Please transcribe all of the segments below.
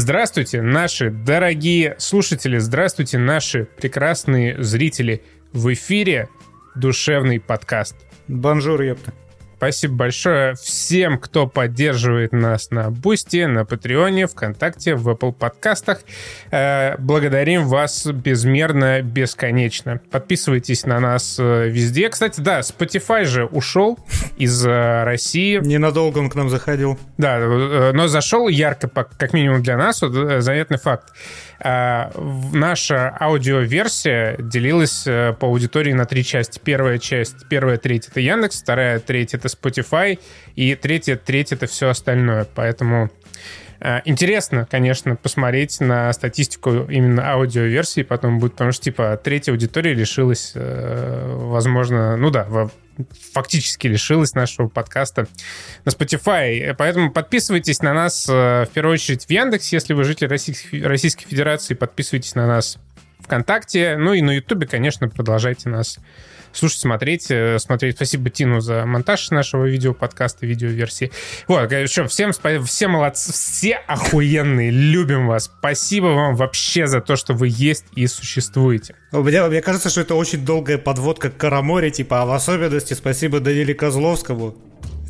Здравствуйте, наши дорогие слушатели, здравствуйте, наши прекрасные зрители. В эфире душевный подкаст. Бонжур, ёпта. Спасибо большое всем, кто поддерживает нас на Бусти, на Патреоне, ВКонтакте, в Apple подкастах. Э, благодарим вас безмерно, бесконечно. Подписывайтесь на нас э, везде. Кстати, да, Spotify же ушел из э, России. Ненадолго он к нам заходил. Да, но зашел ярко, как минимум для нас. Вот заметный факт. Наша аудиоверсия делилась по аудитории на три части. Первая часть, первая треть — это Яндекс, вторая треть — это это Spotify, и третья треть это все остальное. Поэтому э, Интересно, конечно, посмотреть на статистику именно аудиоверсии потом будет, потому что, типа, третья аудитория лишилась, э, возможно, ну да, фактически лишилась нашего подкаста на Spotify. Поэтому подписывайтесь на нас э, в первую очередь в Яндекс, если вы житель Российской, Российской Федерации, подписывайтесь на нас ВКонтакте, ну и на Ютубе, конечно, продолжайте нас слушать, смотреть. Э, смотреть. Спасибо Тину за монтаж нашего видео подкаста, видеоверсии. Вот, что, всем, все молодцы, все охуенные, любим вас. Спасибо вам вообще за то, что вы есть и существуете. Мне, мне кажется, что это очень долгая подводка к Караморе, типа, а в особенности спасибо Даниле Козловскому.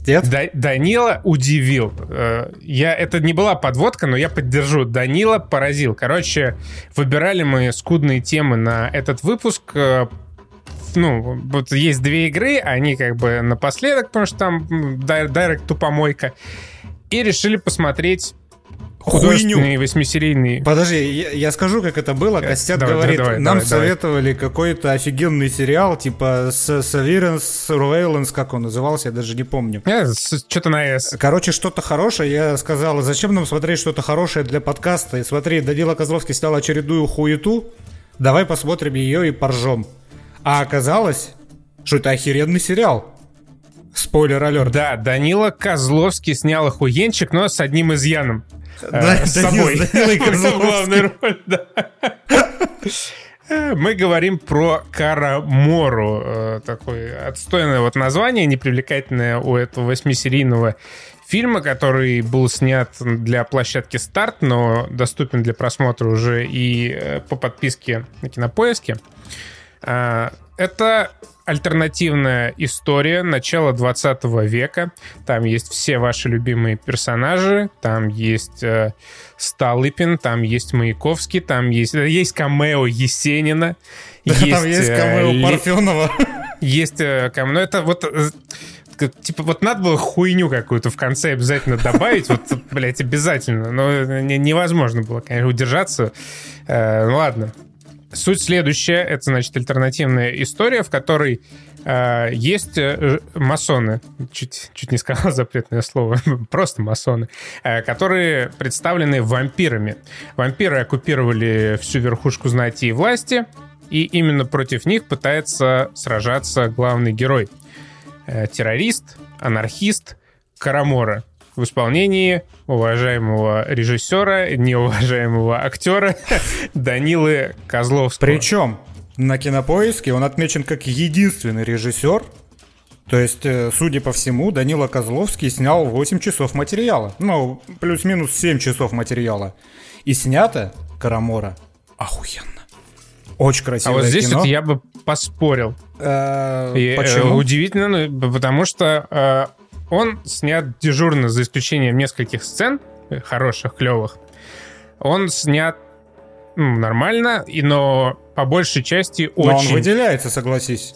Нет? Да, Данила удивил. Э, я, это не была подводка, но я поддержу. Данила поразил. Короче, выбирали мы скудные темы на этот выпуск э, ну, вот есть две игры, они как бы напоследок, потому что там директ тупомойка. И решили посмотреть художественные восьмисерийные. Подожди, я, я скажу, как это было. Э, Костяк давай, говорит, давай, нам давай, советовали давай. какой-то офигенный сериал, типа Severance Surveillance, как он назывался, я даже не помню. Э, что-то на S. Короче, что-то хорошее. Я сказал, зачем нам смотреть что-то хорошее для подкаста? И смотри, Данила Козловский снял очередную хуету. Давай посмотрим ее и поржем. А оказалось, что это охеренный сериал. Спойлер алерт. Да, Данила Козловский снял охуенчик, но с одним изъяном. Да, э, с собой. Главную роль, да. Э, мы говорим про Карамору. Э, такое отстойное вот название, непривлекательное у этого восьмисерийного фильма, который был снят для площадки «Старт», но доступен для просмотра уже и э, по подписке на Кинопоиске. А, это альтернативная история начала 20 века. Там есть все ваши любимые персонажи. Там есть э, Столыпин, там есть Маяковский, там есть, есть камео Есенина. Да, есть, там есть камео э, Парфенова. Есть э, камео. Ну, это вот э, типа, вот надо было хуйню какую-то в конце обязательно добавить, вот, блядь, обязательно, но невозможно было, конечно, удержаться. Э, ну ладно, Суть следующая. Это, значит, альтернативная история, в которой э, есть э, масоны, чуть, чуть не сказал запретное слово, просто масоны, э, которые представлены вампирами. Вампиры оккупировали всю верхушку знати и власти, и именно против них пытается сражаться главный герой. Э, террорист, анархист Карамора в исполнении уважаемого режиссера, неуважаемого актера Данилы Козловского. Причем на кинопоиске он отмечен как единственный режиссер, то есть, э, судя по всему, Данила Козловский снял 8 часов материала. Ну, плюс-минус 7 часов материала. И снято Карамора охуенно. Очень красиво. А вот здесь кино. вот я бы поспорил. Э, э, почему? Удивительно, ну, потому что он снят дежурно, за исключением нескольких сцен, э, хороших, клевых. Он снят ну, нормально, и, но по большей части очень... Но он выделяется, согласись.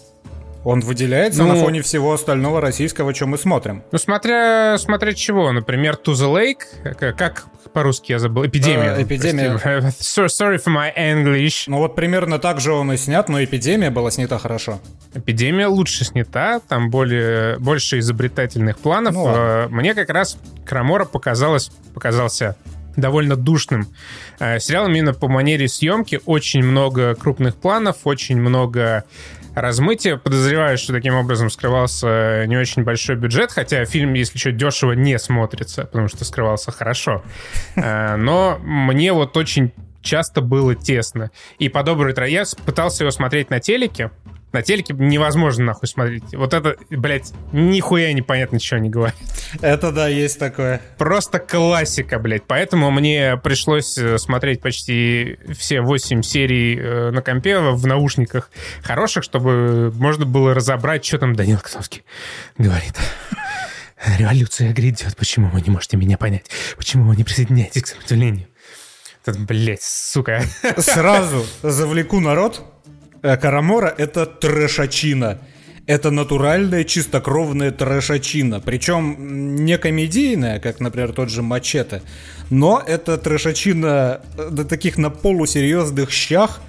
Он выделяется ну, на фоне всего остального российского, что мы смотрим. Ну, смотря, смотря чего. Например, To the Lake, как по-русски я забыл? Эпидемия. Uh, эпидемия. Sorry for my English. Ну вот примерно так же он и снят, но эпидемия была снята хорошо. Эпидемия лучше снята, там более, больше изобретательных планов. Ну, ладно. Мне как раз Крамора показалось, показался довольно душным э, сериалом именно по манере съемки. Очень много крупных планов, очень много размытие. Подозреваю, что таким образом скрывался не очень большой бюджет, хотя фильм, если что, дешево не смотрится, потому что скрывался хорошо. Э, но мне вот очень часто было тесно. И по доброй трое я пытался его смотреть на телеке, На телеке невозможно нахуй смотреть. Вот это, блядь, нихуя непонятно, что они говорят. Это да, есть такое. Просто классика, блядь. Поэтому мне пришлось э, смотреть почти все 8 серий э, на компе в наушниках хороших, чтобы можно было разобрать, что там Данил Козловский говорит. Революция грядет. Почему вы не можете меня понять? Почему вы не присоединяетесь к сопротивлению? Тут, блядь, сука. Сразу завлеку народ. Э, Карамора — это трэшачина. Это натуральная чистокровная трэшачина. Причем не комедийная, как, например, тот же Мачете, но это трэшачина до таких на полусерьезных щах,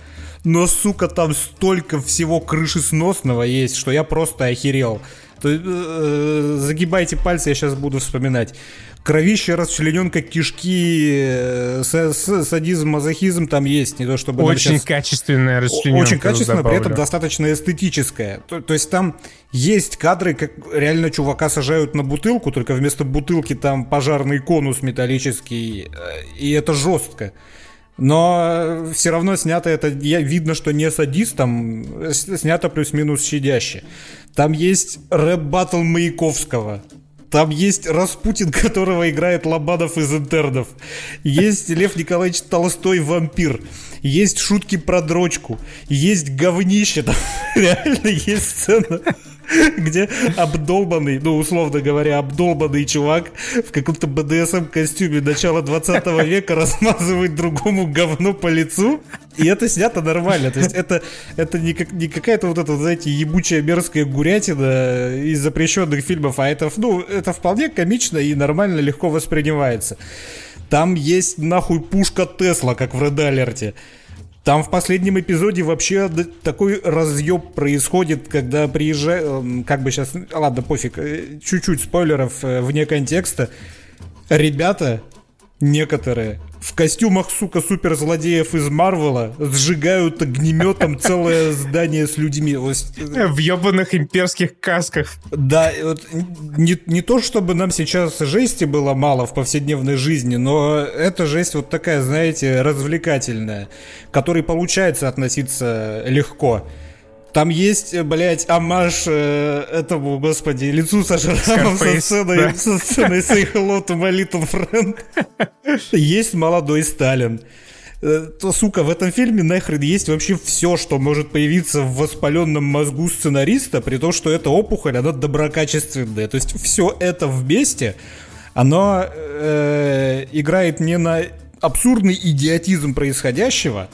но, сука, там столько всего крышесносного есть, что я просто охерел. То, э, загибайте пальцы, я сейчас буду вспоминать. Кровище, расчлененка, кишки, э, садизм, мазохизм там есть, не то чтобы... Очень сейчас... качественная расчлененка. Очень качественная, при этом достаточно эстетическая. То, то есть там есть кадры, как реально чувака сажают на бутылку, только вместо бутылки там пожарный конус металлический, э, и это жестко. Но все равно снято это, я, видно, что не садистом, снято плюс-минус щадяще. Там есть рэп-баттл Маяковского. Там есть Распутин, которого играет Лобанов из интернов. Есть Лев Николаевич Толстой вампир. Есть шутки про дрочку. Есть говнище. Там реально есть сцена где обдолбанный, ну, условно говоря, обдолбанный чувак в каком-то БДСМ костюме начала 20 века размазывает другому говно по лицу. И это снято нормально. То есть это, это не, как, не какая-то вот эта, знаете, ебучая мерзкая гурятина из запрещенных фильмов, а это, ну, это вполне комично и нормально легко воспринимается. Там есть нахуй пушка Тесла, как в Red Alert. Там в последнем эпизоде вообще такой разъеб происходит, когда приезжает, эм, как бы сейчас, ладно, пофиг, э, чуть-чуть спойлеров э, вне контекста. Ребята, некоторые, в костюмах, сука, суперзлодеев из Марвела сжигают огнеметом целое здание с людьми. В ебаных имперских касках. Да, вот, не, не то, чтобы нам сейчас жести было мало в повседневной жизни, но эта жесть вот такая, знаете, развлекательная, которой получается относиться легко. Там есть, э, блядь, амаш э, этому, господи, лицу со шрамом со сценой, да. со сценой Say hello to my little friend. Есть молодой Сталин. Э, то, сука, в этом фильме нахрен есть вообще все, что может появиться в воспаленном мозгу сценариста, при том, что эта опухоль, она доброкачественная. То есть все это вместе, оно э, играет не на абсурдный идиотизм происходящего,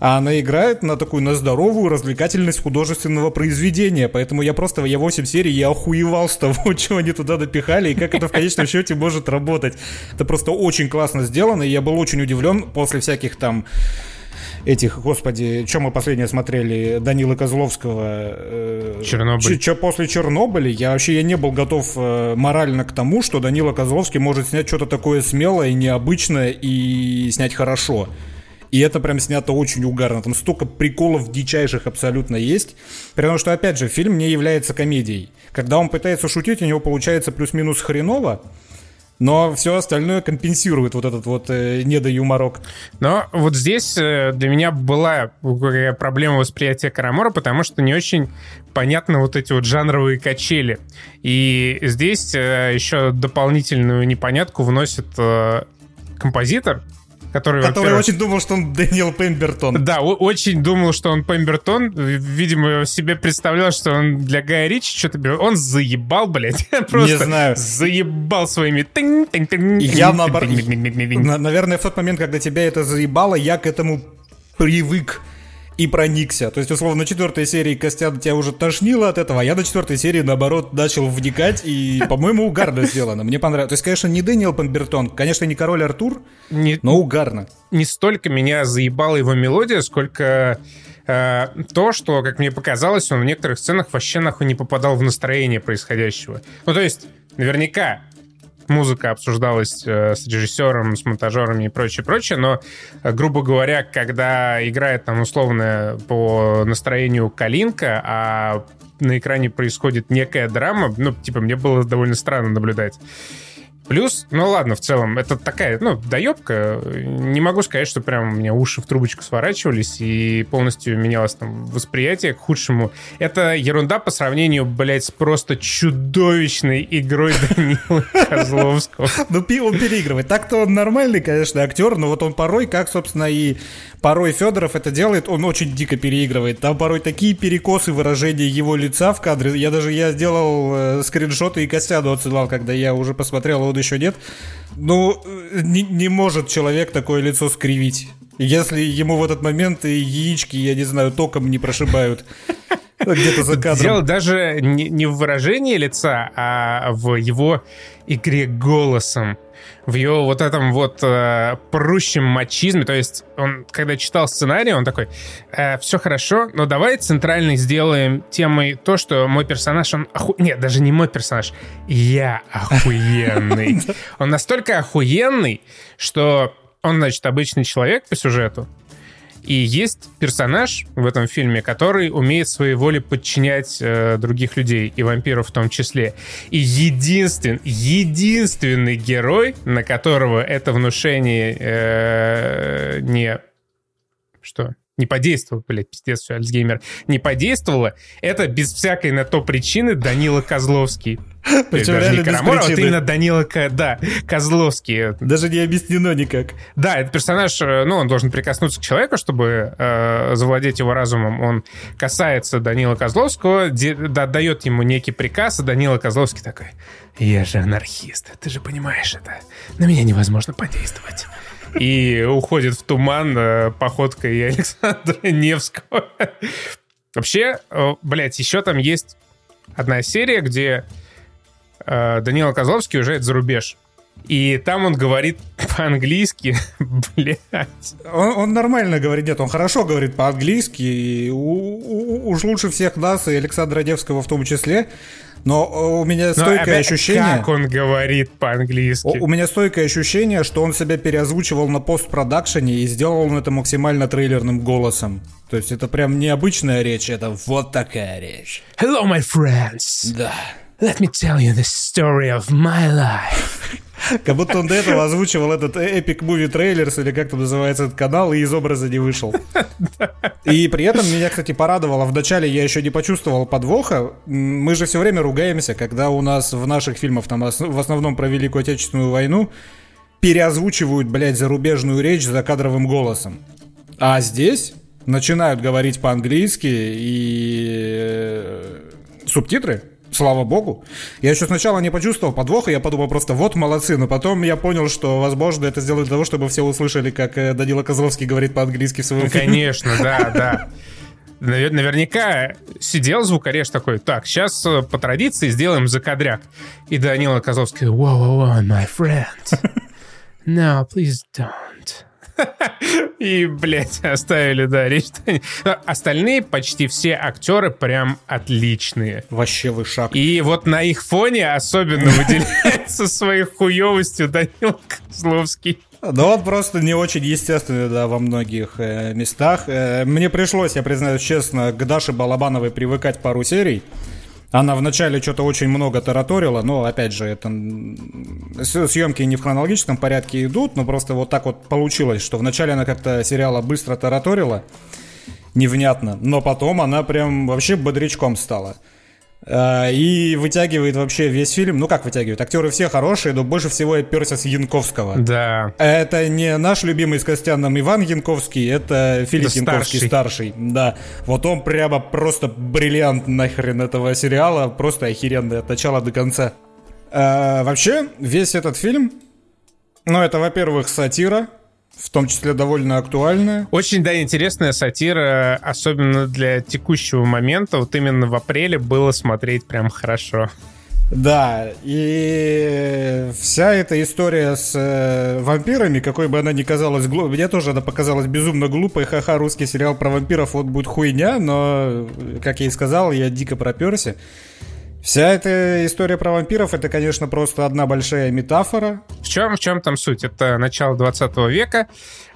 а она играет на такую, на здоровую развлекательность художественного произведения. Поэтому я просто, я 8 серий, я охуевал с того, что они туда допихали, и как это в конечном счете может работать. Это просто очень классно сделано, и я был очень удивлен после всяких там этих, господи, что мы последнее смотрели, Данила Козловского. Э, Чернобыль. Что после Чернобыля, я вообще я не был готов э, морально к тому, что Данила Козловский может снять что-то такое смелое, необычное и снять хорошо. И это прям снято очень угарно. Там столько приколов дичайших абсолютно есть. Потому что, опять же, фильм не является комедией. Когда он пытается шутить, у него получается плюс-минус хреново. Но все остальное компенсирует вот этот вот э, недоюморок. Но вот здесь э, для меня была проблема восприятия Карамора, потому что не очень понятны вот эти вот жанровые качели. И здесь э, еще дополнительную непонятку вносит э, композитор, который, который очень думал, что он Дэниел Пембертон. Да, очень думал, что он Пембертон. Видимо, себе представлял, что он для Гая Ричи что-то берет. Он заебал, блядь. Просто Не знаю. заебал своими... Я наоборот... Наверное, в тот момент, когда тебя это заебало, я к этому привык и проникся. То есть, условно, на четвертой серии Костян тебя уже тошнило от этого, а я на четвертой серии, наоборот, начал вникать, и, по-моему, угарно сделано. Мне понравилось. То есть, конечно, не Дэниел Пембертон, конечно, не Король Артур, не, но угарно. Не столько меня заебала его мелодия, сколько э, то, что, как мне показалось, он в некоторых сценах вообще нахуй не попадал в настроение происходящего. Ну, то есть, наверняка музыка обсуждалась э, с режиссером, с монтажерами и прочее, прочее, но, э, грубо говоря, когда играет там условно по настроению калинка, а на экране происходит некая драма, ну, типа, мне было довольно странно наблюдать. Плюс, ну ладно, в целом, это такая, ну, доебка. Не могу сказать, что прям у меня уши в трубочку сворачивались и полностью менялось там восприятие к худшему. Это ерунда по сравнению, блядь, с просто чудовищной игрой Данила Козловского. Ну, он переигрывает. Так-то он нормальный, конечно, актер, но вот он порой, как, собственно, и порой Федоров это делает, он очень дико переигрывает. Там порой такие перекосы выражения его лица в кадре. Я даже я сделал э, скриншоты и Костяну отсылал, когда я уже посмотрел, а он еще нет. Ну, э, не, не может человек такое лицо скривить. Если ему в этот момент яички, я не знаю, током не прошибают. Где-то за кадром. Дело даже не, не в выражении лица, а в его игре голосом в его вот этом вот э, прущем мачизме. То есть он, когда читал сценарий, он такой, э, все хорошо, но давай центральный сделаем темой то, что мой персонаж, он оху... Нет, даже не мой персонаж, я охуенный. Он настолько охуенный, что он, значит, обычный человек по сюжету, и есть персонаж в этом фильме, который умеет своей воле подчинять э, других людей, и вампиров в том числе. И единственный, единственный герой, на которого это внушение э, не... Что? не подействовало, блядь, пиздец, все, Альцгеймер, не подействовало, это без всякой на то причины Данила Козловский. Причем даже не Караморов, а именно Данила, да, Козловский. Даже не объяснено никак. Да, этот персонаж, э, ну, он должен прикоснуться к человеку, чтобы э, завладеть его разумом. Он касается Данила Козловского, де, да, дает ему некий приказ, и Данила Козловский такой, я же анархист, ты же понимаешь это. На меня невозможно подействовать и уходит в туман э, походкой Александра Невского. Вообще, э, блядь, еще там есть одна серия, где э, Данила Козловский уезжает за рубеж. И там он говорит по-английски, блядь. Он, он нормально говорит, нет, он хорошо говорит по-английски, и у, у, уж лучше всех нас, и Александра Невского в том числе. Но у меня стойкое Но, ощущение... Как он говорит по-английски? У, у меня стойкое ощущение, что он себя переозвучивал на постпродакшене и сделал он это максимально трейлерным голосом. То есть это прям необычная речь, это вот такая речь. Hello, my friends. Да. Let me tell you the story of my life. Как будто он до этого озвучивал этот Epic Movie Trailers, или как там называется этот канал, и из образа не вышел. И при этом меня, кстати, порадовало. Вначале я еще не почувствовал подвоха. Мы же все время ругаемся, когда у нас в наших фильмах, там в основном про Великую Отечественную войну, переозвучивают, блядь, зарубежную речь за кадровым голосом. А здесь начинают говорить по-английски и э, субтитры Слава богу. Я еще сначала не почувствовал подвоха, я подумал просто, вот молодцы, но потом я понял, что, возможно, это сделают для того, чтобы все услышали, как э, Данила Козловский говорит по-английски в своем ну, фильме. Конечно, да, да. Наверняка сидел звукореж такой, так, сейчас э, по традиции сделаем закадряк. И Данила Козловский, whoa, whoa, my friend. No, please don't. И, блядь, оставили, да, речь. Остальные почти все актеры прям отличные. Вообще вышаг. И вот на их фоне особенно выделяется своей хуевостью Данил Козловский. Да он просто не очень естественный, да, во многих э, местах. Э, мне пришлось, я признаюсь честно, к Даше Балабановой привыкать пару серий. Она вначале что-то очень много тараторила, но, опять же, это съемки не в хронологическом порядке идут, но просто вот так вот получилось, что вначале она как-то сериала быстро тараторила, невнятно, но потом она прям вообще бодрячком стала. А, и вытягивает вообще весь фильм. Ну как вытягивает? Актеры все хорошие, но больше всего я перся с Янковского. Да. Это не наш любимый с Костяном Иван Янковский, это Филипп да Янковский старший. старший. Да. Вот он прямо просто бриллиант нахрен этого сериала. Просто охеренный от начала до конца. А, вообще, весь этот фильм, ну это, во-первых, сатира, в том числе довольно актуальная. Очень, да, интересная сатира, особенно для текущего момента. Вот именно в апреле было смотреть прям хорошо. Да, и вся эта история с э, вампирами, какой бы она ни казалась глупой, мне тоже она показалась безумно глупой. Ха-ха, русский сериал про вампиров вот будет хуйня, но, как я и сказал, я дико проперся. Вся эта история про вампиров это, конечно, просто одна большая метафора. В чем, в чем там суть? Это начало 20 века.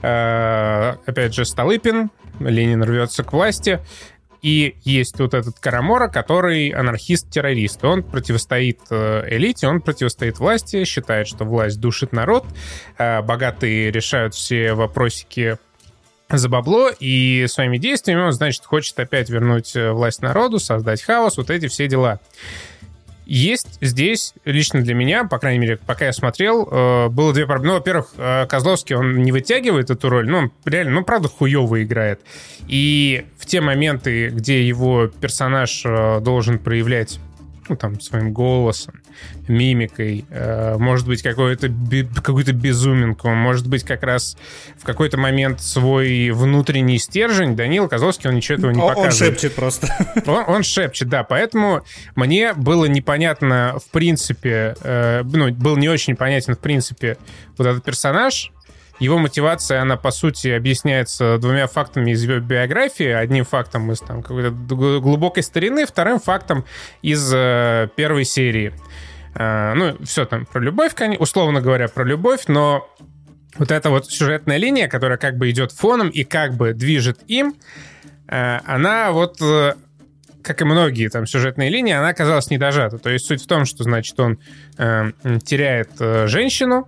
Э, опять же, Столыпин, Ленин рвется к власти. И есть вот этот Карамора, который анархист-террорист. Он противостоит э, элите, он противостоит власти, считает, что власть душит народ, э, богатые решают все вопросики за бабло, и своими действиями он, значит, хочет опять вернуть э, власть народу, создать хаос, вот эти все дела. Есть здесь, лично для меня, по крайней мере, пока я смотрел, э, было две проблемы. Ну, во-первых, э, Козловский, он не вытягивает эту роль, ну, он реально, ну, правда, хуево играет. И в те моменты, где его персонаж должен проявлять ну, там, своим голосом, мимикой, э, может быть, какой-то какую-то безуминку, может быть, как раз в какой-то момент свой внутренний стержень Данил Козловский, он ничего этого не показывает. Он шепчет просто. Он, он шепчет, да, поэтому мне было непонятно, в принципе, э, ну, был не очень понятен, в принципе, вот этот персонаж, его мотивация, она, по сути, объясняется двумя фактами из его биографии. Одним фактом из там, какой-то глубокой старины, вторым фактом из э, первой серии. Э, ну, все там про любовь, условно говоря, про любовь, но вот эта вот сюжетная линия, которая как бы идет фоном и как бы движет им, э, она вот э, как и многие там сюжетные линии, она оказалась недожата. То есть суть в том, что, значит, он э, теряет э, женщину,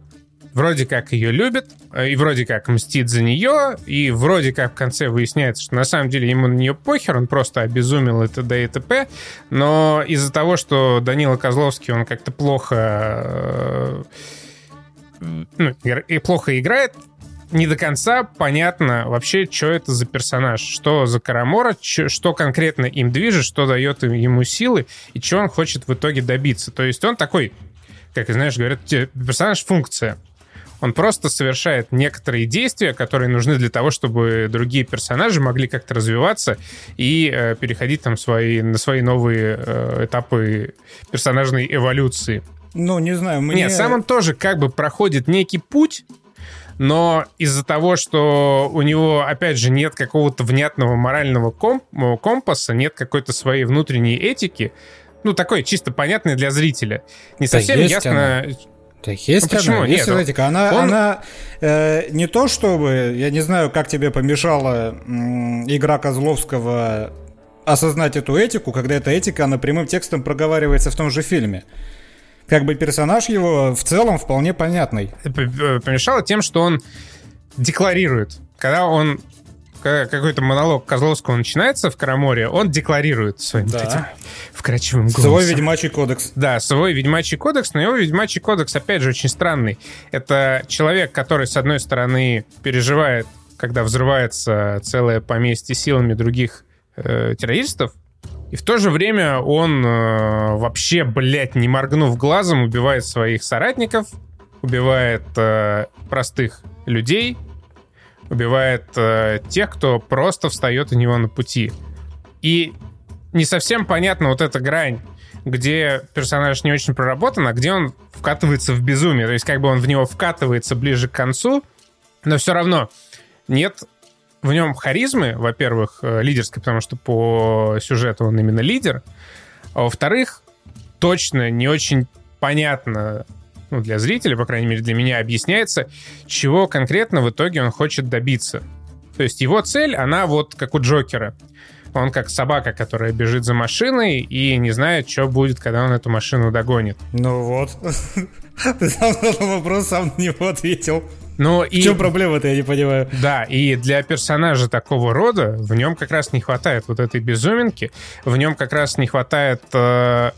вроде как ее любит, э, и вроде как мстит за нее, и вроде как в конце выясняется, что на самом деле ему на нее похер, он просто обезумел и т.д. и т.п. Но из-за того, что Данила Козловский, он как-то плохо... Э, ну, и плохо играет, не до конца понятно вообще, что это за персонаж, что за Карамора, что конкретно им движет, что дает ему силы и что он хочет в итоге добиться. То есть он такой, как знаешь, говорят, персонаж-функция. Он просто совершает некоторые действия, которые нужны для того, чтобы другие персонажи могли как-то развиваться и э, переходить там свои, на свои новые э, этапы персонажной эволюции. Ну, не знаю, мне... Нет, сам он тоже как бы проходит некий путь, но из-за того, что у него, опять же, нет какого-то внятного морального комп компаса, нет какой-то своей внутренней этики, ну, такой чисто понятный для зрителя. Не совсем ясно... Она так есть ну, почему? она, есть Нет, эстетика. Она, он... она э, не то чтобы, я не знаю, как тебе помешала м, игра Козловского осознать эту этику, когда эта этика, она прямым текстом проговаривается в том же фильме. Как бы персонаж его в целом вполне понятный. Э, помешало тем, что он декларирует. Когда он какой-то монолог Козловского начинается в Караморе, он декларирует своим да. этим вкрадчивым голосом. Свой ведьмачий кодекс. Да, свой ведьмачий кодекс, но его ведьмачий кодекс, опять же, очень странный. Это человек, который, с одной стороны, переживает, когда взрывается целое поместье силами других э, террористов, и в то же время он э, вообще, блядь, не моргнув глазом, убивает своих соратников, убивает э, простых людей, убивает э, тех, кто просто встает у него на пути. И не совсем понятна вот эта грань, где персонаж не очень проработан, а где он вкатывается в безумие. То есть как бы он в него вкатывается ближе к концу, но все равно нет в нем харизмы, во-первых, э, лидерской, потому что по сюжету он именно лидер, а во-вторых, точно не очень понятно, ну, для зрителя, по крайней мере, для меня объясняется, чего конкретно в итоге он хочет добиться. То есть его цель, она вот как у Джокера — он как собака, которая бежит за машиной и не знает, что будет, когда он эту машину догонит. Ну вот. Ты сам задал вопрос, сам на него ответил. Ну, и, в чем проблема-то, я не понимаю. Да, и для персонажа такого рода в нем как раз не хватает вот этой безуминки, в нем как раз не хватает э,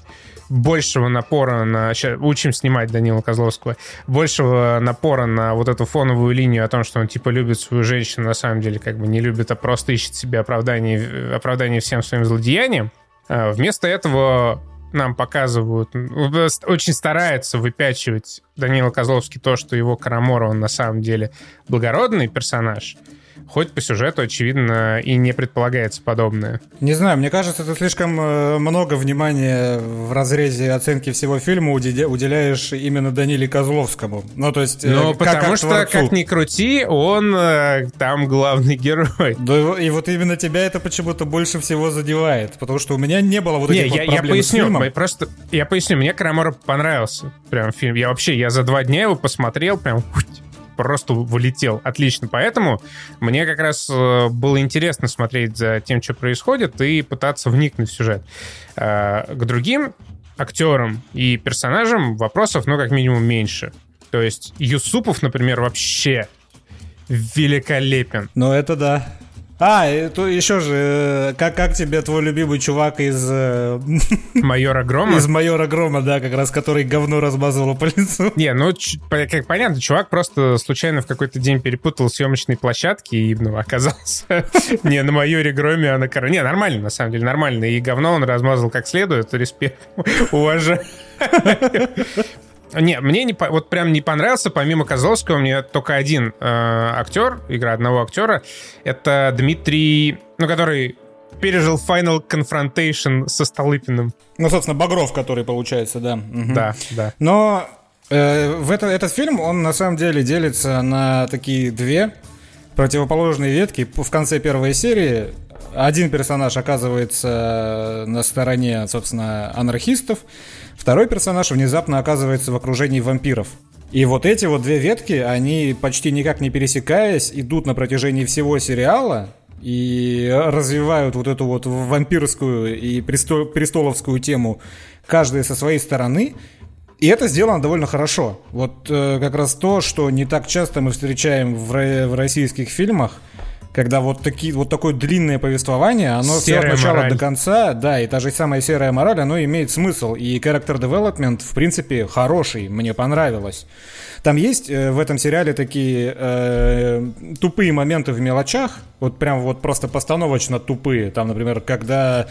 большего напора на... Сейчас учим снимать Данила Козловского. Большего напора на вот эту фоновую линию о том, что он типа любит свою женщину, на самом деле как бы не любит, а просто ищет себе оправдание, оправдание всем своим злодеяниям. А вместо этого нам показывают, очень старается выпячивать Данила Козловский то, что его Карамора, он на самом деле благородный персонаж — хоть по сюжету, очевидно, и не предполагается подобное. Не знаю, мне кажется, ты слишком э, много внимания в разрезе оценки всего фильма уделяешь именно Даниле Козловскому. Ну, то есть... Ну, как потому что, творцу. как ни крути, он э, там главный герой. Да, и вот именно тебя это почему-то больше всего задевает, потому что у меня не было вот этих не, вот я, проблем я поясню, с фильмом. Просто, я поясню, мне Крамор понравился прям фильм. Я вообще, я за два дня его посмотрел, прям просто вылетел. Отлично. Поэтому мне как раз э, было интересно смотреть за тем, что происходит, и пытаться вникнуть в сюжет. Э, к другим актерам и персонажам вопросов, ну, как минимум, меньше. То есть Юсупов, например, вообще великолепен. Ну, это да. А, и то еще же, э, как, как тебе твой любимый чувак из... Э, Майора Грома? Из Майора Грома, да, как раз, который говно размазывал по лицу. Не, ну, как понятно, чувак просто случайно в какой-то день перепутал съемочные площадки и, ну, оказался не на Майоре Громе, а на Короне. Не, нормально, на самом деле, нормально. И говно он размазал как следует, респект, уважаю. Не, мне не, вот прям не понравился, помимо Козловского, мне только один э, актер, игра одного актера, это Дмитрий, ну, который пережил Final Confrontation со Столыпиным. Ну, собственно, Багров, который получается, да. Угу. Да, да. Но э, в это, этот фильм, он на самом деле делится на такие две противоположные ветки. В конце первой серии один персонаж оказывается на стороне, собственно, анархистов, Второй персонаж внезапно оказывается в окружении вампиров. И вот эти вот две ветки, они почти никак не пересекаясь, идут на протяжении всего сериала и развивают вот эту вот вампирскую и престоловскую тему, каждая со своей стороны. И это сделано довольно хорошо. Вот э, как раз то, что не так часто мы встречаем в, в российских фильмах – когда вот, такие, вот такое длинное повествование, оно серая все от начала мораль. до конца, да, и та же самая серая мораль, оно имеет смысл. И character development, в принципе, хороший, мне понравилось. Там есть э, в этом сериале такие э, тупые моменты в мелочах, вот прям вот просто постановочно тупые. Там, например, когда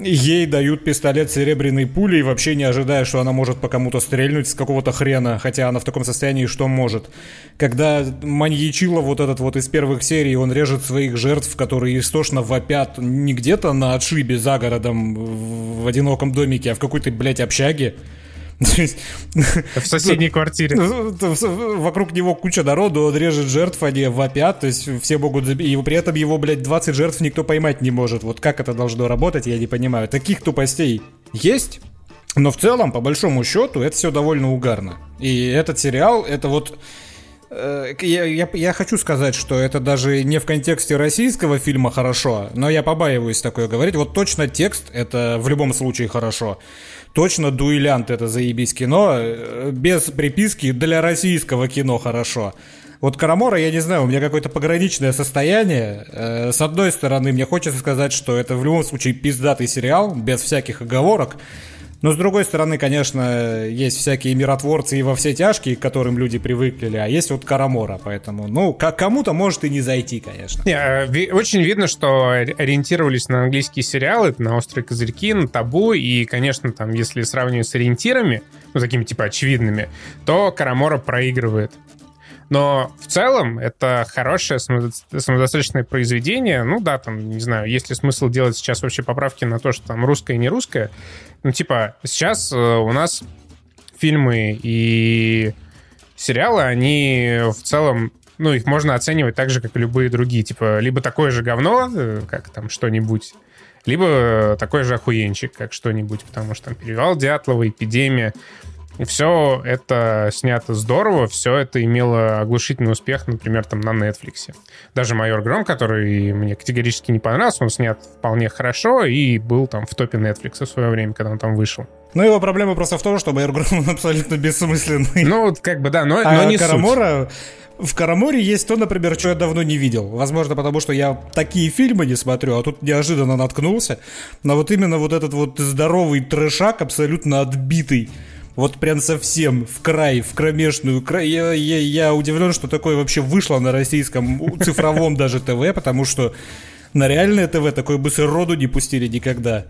ей дают пистолет серебряной пулей, вообще не ожидая, что она может по кому-то стрельнуть с какого-то хрена, хотя она в таком состоянии, что может. Когда маньячило вот этот вот из первых серий, он режет своих жертв, которые истошно вопят не где-то на отшибе за городом в одиноком домике, а в какой-то, блядь, общаге. В соседней квартире. Вокруг него куча народу, он режет жертв, они вопят, то есть все могут... И при этом его, блядь, 20 жертв никто поймать не может. Вот как это должно работать, я не понимаю. Таких тупостей есть, но в целом, по большому счету, это все довольно угарно. И этот сериал, это вот... Э, я, я, я хочу сказать, что это даже не в контексте российского фильма хорошо, но я побаиваюсь такое говорить. Вот точно текст это в любом случае хорошо точно дуэлянт это заебись кино. Э, без приписки для российского кино хорошо. Вот Карамора, я не знаю, у меня какое-то пограничное состояние. Э, с одной стороны, мне хочется сказать, что это в любом случае пиздатый сериал, без всяких оговорок. Но с другой стороны, конечно, есть всякие миротворцы и во все тяжкие, к которым люди привыкли, а есть вот Карамора, поэтому, ну, как кому-то может и не зайти, конечно. Не, э, очень видно, что ориентировались на английские сериалы, на «Острые козырьки», на «Табу», и, конечно, там, если сравнивать с ориентирами, ну, такими, типа, очевидными, то Карамора проигрывает. Но в целом это хорошее самодостаточное произведение. Ну да, там, не знаю, есть ли смысл делать сейчас вообще поправки на то, что там русское и не русское. Ну, типа, сейчас э, у нас фильмы и сериалы, они в целом ну, их можно оценивать так же, как и любые другие. Типа, либо такое же говно, э, как там что-нибудь, либо такой же охуенчик, как что-нибудь, потому что там «Перевал Дятлова», «Эпидемия», все это снято здорово, все это имело оглушительный успех, например, там на Netflix. Даже «Майор Гром», который мне категорически не понравился, он снят вполне хорошо и был там в топе Netflix в свое время, когда он там вышел. Ну, его проблема просто в том, что «Майор Гром» абсолютно бессмысленный. Ну, как бы да, но, а но не Карамора... суть. В Караморе есть то, например, что я давно не видел. Возможно, потому что я такие фильмы не смотрю, а тут неожиданно наткнулся. Но вот именно вот этот вот здоровый трешак, абсолютно отбитый вот прям совсем в край, в кромешную край. Я, я, я удивлен, что такое вообще вышло на российском цифровом даже ТВ, потому что на реальное ТВ такое бы роду не пустили никогда.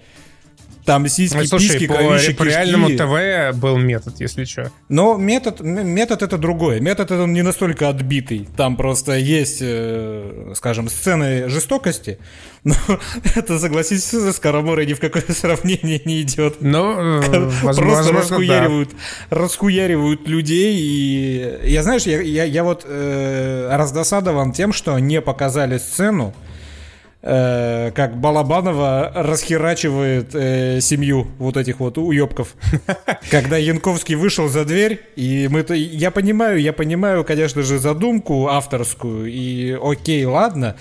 Там сиськи, ну, слушай, письки, по, кровища, по реальному ТВ был метод, если что. Но метод, метод это другой. Метод это не настолько отбитый. Там просто есть, э, скажем, сцены жестокости, но это, согласитесь, с Караморой ни в какое сравнение не идет. Ну, э, Просто расхуяривают, да. расхуяривают людей. И я, знаешь, я, я, я вот э, раздосадован тем, что не показали сцену, э, как Балабанова расхерачивает э, семью вот этих вот уебков. Когда Янковский вышел за дверь, и мы то я понимаю, я понимаю, конечно же, задумку авторскую, и окей, ладно,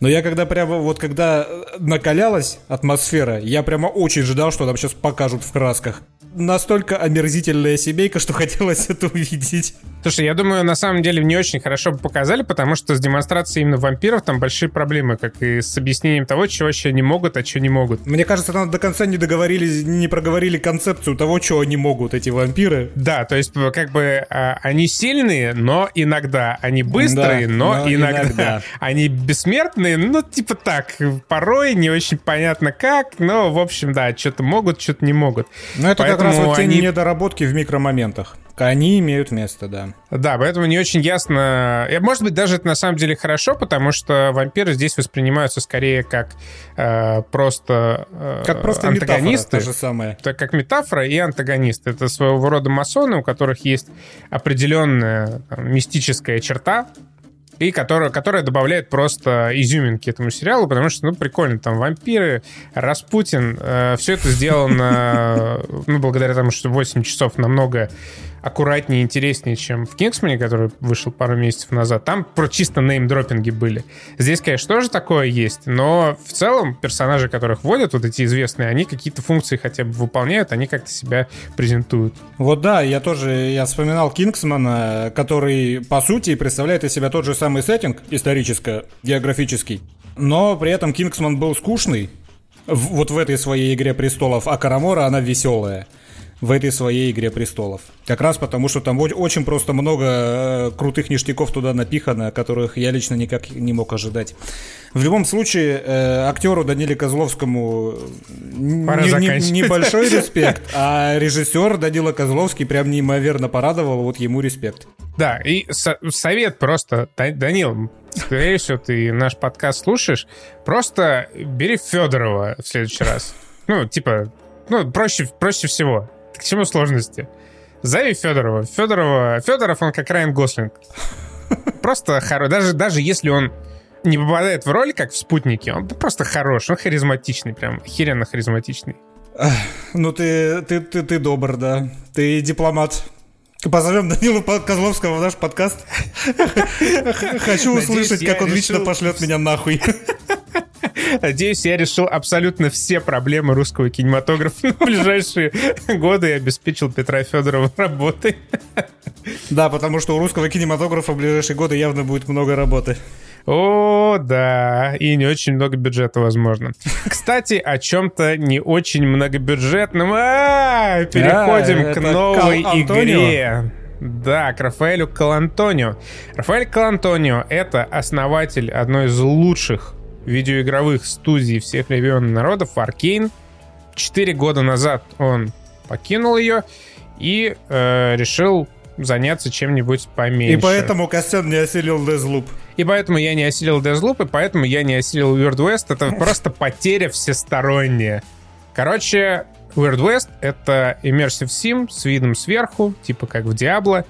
но я когда прямо вот когда накалялась атмосфера, я прямо очень ждал, что нам сейчас покажут в красках настолько омерзительная семейка, что хотелось это увидеть. Слушай, я думаю, на самом деле не очень хорошо бы показали, потому что с демонстрацией именно вампиров там большие проблемы, как и с объяснением того, чего вообще не могут, а чего не могут. Мне кажется, там до конца не договорились, не проговорили концепцию того, чего они могут, эти вампиры. Да, то есть как бы а, они сильные, но иногда. Они быстрые, да, но, но иногда. иногда. Они бессмертные, ну типа так, порой не очень понятно как, но в общем, да, что-то могут, что-то не могут. Ну это Поэтому как раз вот те они... недоработки в микромоментах. Они имеют место, да. Да, поэтому не очень ясно. Может быть, даже это на самом деле хорошо, потому что вампиры здесь воспринимаются скорее как э, просто э, как просто антагонисты. Метафора, то же самое. Это как метафора и антагонист. Это своего рода масоны, у которых есть определенная там, мистическая черта, и которая, которая добавляет просто изюминки этому сериалу, потому что, ну, прикольно, там вампиры, Распутин, э, все это сделано, ну, благодаря тому, что 8 часов намного аккуратнее и интереснее, чем в Кингсмане, который вышел пару месяцев назад. Там про чисто неймдропинги были. Здесь, конечно, тоже такое есть, но в целом персонажи, которых вводят, вот эти известные, они какие-то функции хотя бы выполняют, они как-то себя презентуют. Вот да, я тоже, я вспоминал Кингсмана, который, по сути, представляет из себя тот же самый сеттинг историческо-географический, но при этом Кингсман был скучный, вот в этой своей игре престолов, а Карамора она веселая в этой своей «Игре престолов». Как раз потому, что там очень просто много э, крутых ништяков туда напихано, которых я лично никак не мог ожидать. В любом случае, э, актеру Даниле Козловскому Пора не, не, небольшой респект, а режиссер Данила Козловский прям неимоверно порадовал, вот ему респект. Да, и со- совет просто, Данил, скорее всего, ты наш подкаст слушаешь, просто бери Федорова в следующий раз. Ну, типа, ну, проще, проще всего. К чему сложности? Зови Федорова. Федорова... Федоров, он как Райан Гослинг. Просто хороший. Даже, даже если он не попадает в роль, как в «Спутнике», он просто хорош, он харизматичный, прям охеренно харизматичный. Ну, ты, ты, ты, ты добр, да. Ты дипломат. Позовем Данила Козловского в наш подкаст. Хочу услышать, как он лично пошлет меня нахуй. Надеюсь, я решил абсолютно все проблемы русского кинематографа на ближайшие годы и обеспечил Петра Федорова работой. Да, потому что у русского кинематографа в ближайшие годы явно будет много работы. О, да, и не очень много бюджета, возможно. Кстати, о чем-то не очень многобюджетном. А, переходим а, к новой игре. Да, к Рафаэлю Калантонио. Рафаэль Калантонио — это основатель одной из лучших видеоигровых студий всех времен народов, Arkane. Четыре года назад он покинул ее и э, решил заняться чем-нибудь поменьше. И поэтому Костян не осилил Deathloop. И поэтому я не осилил Deathloop, и поэтому я не осилил Weird West. Это просто потеря всесторонняя. Короче, Weird West — это Immersive Sim с видом сверху, типа как в Diablo,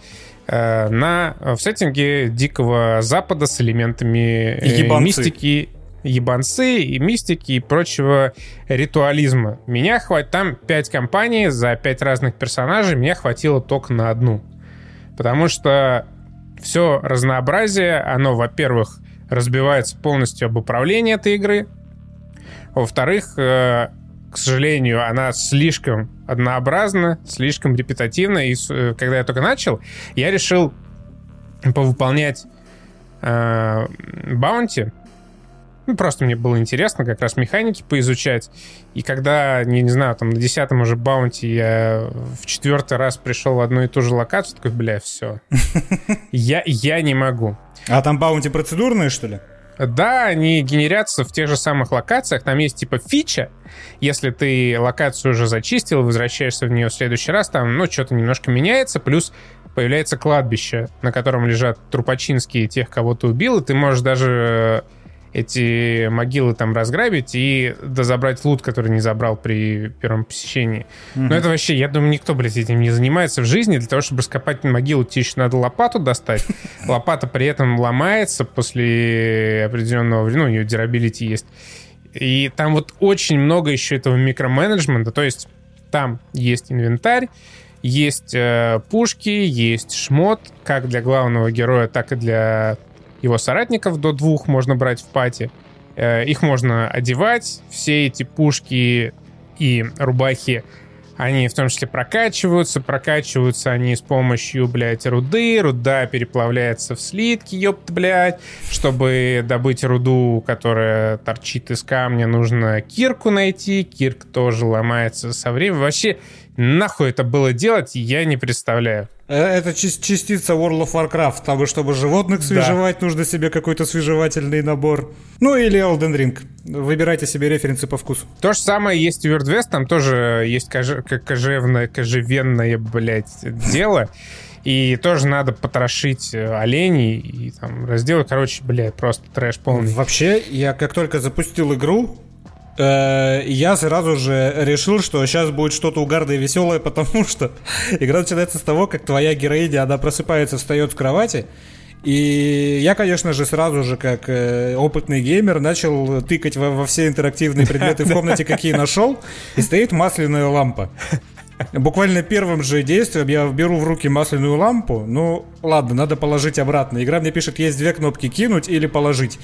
э, на, в сеттинге Дикого Запада с элементами э, мистики ебанцы и мистики и прочего ритуализма. Меня хватит... Там пять компаний за пять разных персонажей, меня хватило только на одну. Потому что все разнообразие, оно, во-первых, разбивается полностью об управлении этой игры. Во-вторых, э, к сожалению, она слишком однообразна, слишком репетативна. И э, когда я только начал, я решил повыполнять э, баунти, ну, просто мне было интересно как раз механики поизучать. И когда, не, не знаю, там на десятом уже баунти я в четвертый раз пришел в одну и ту же локацию, такой, бля, все. Я, я не могу. А там баунти процедурные, что ли? Да, они генерятся в тех же самых локациях. Там есть типа фича. Если ты локацию уже зачистил, возвращаешься в нее в следующий раз, там, ну, что-то немножко меняется. Плюс появляется кладбище, на котором лежат трупочинские тех, кого ты убил, и ты можешь даже эти могилы там разграбить и дозабрать лут, который не забрал при первом посещении. Mm-hmm. Но это вообще, я думаю, никто, блядь, этим не занимается в жизни. Для того, чтобы раскопать могилу, тебе еще надо лопату достать. Лопата при этом ломается после определенного времени, ну, у нее дирабилити есть. И там вот очень много еще этого микроменеджмента, то есть там есть инвентарь, есть э, пушки, есть шмот, как для главного героя, так и для его соратников до двух можно брать в пати. Э, их можно одевать. Все эти пушки и рубахи, они в том числе прокачиваются. Прокачиваются они с помощью, блядь, руды. Руда переплавляется в слитки, ёпт, блядь. Чтобы добыть руду, которая торчит из камня, нужно кирку найти. Кирк тоже ломается со временем. Вообще, нахуй это было делать, я не представляю. Э, это частица World of Warcraft. Там, чтобы животных свежевать, да. нужно себе какой-то свежевательный набор. Ну или Elden Ring. Выбирайте себе референсы по вкусу. То же самое есть в Weird West. Там тоже есть коже, кожевное, кожевенное, блядь, дело. И тоже надо потрошить э, оленей и там разделать. Короче, блядь, просто трэш полный. Вообще, я как только запустил игру, я сразу же решил, что сейчас будет что-то угарное и веселое, потому что игра начинается с того, как твоя героиня, она просыпается, встает с кровати, и я, конечно же, сразу же, как э, опытный геймер, начал тыкать во, во все интерактивные предметы в комнате, какие нашел, и стоит масляная лампа. Буквально первым же действием я беру в руки масляную лампу. Ну, ладно, надо положить обратно. Игра мне пишет, есть две кнопки кинуть или положить.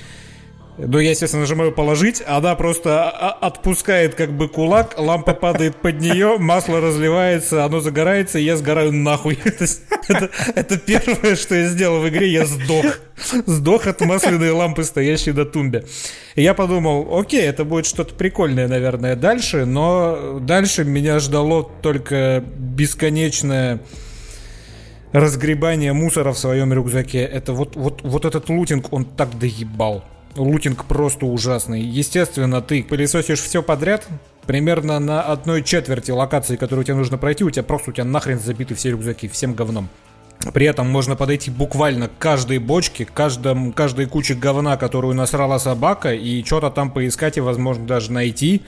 Ну, я, естественно, нажимаю положить, она просто отпускает как бы кулак, лампа падает под нее, масло разливается, оно загорается, и я сгораю нахуй. Это, это, это первое, что я сделал в игре, я сдох. Сдох от масляной лампы, стоящей на тумбе. И я подумал, окей, это будет что-то прикольное, наверное, дальше, но дальше меня ждало только бесконечное разгребание мусора в своем рюкзаке. Это вот, вот, вот этот лутинг, он так доебал лутинг просто ужасный. Естественно, ты пылесосишь все подряд, примерно на одной четверти локации, которую тебе нужно пройти, у тебя просто у тебя нахрен забиты все рюкзаки, всем говном. При этом можно подойти буквально к каждой бочке, каждом, каждой куче говна, которую насрала собака, и что-то там поискать и, возможно, даже найти.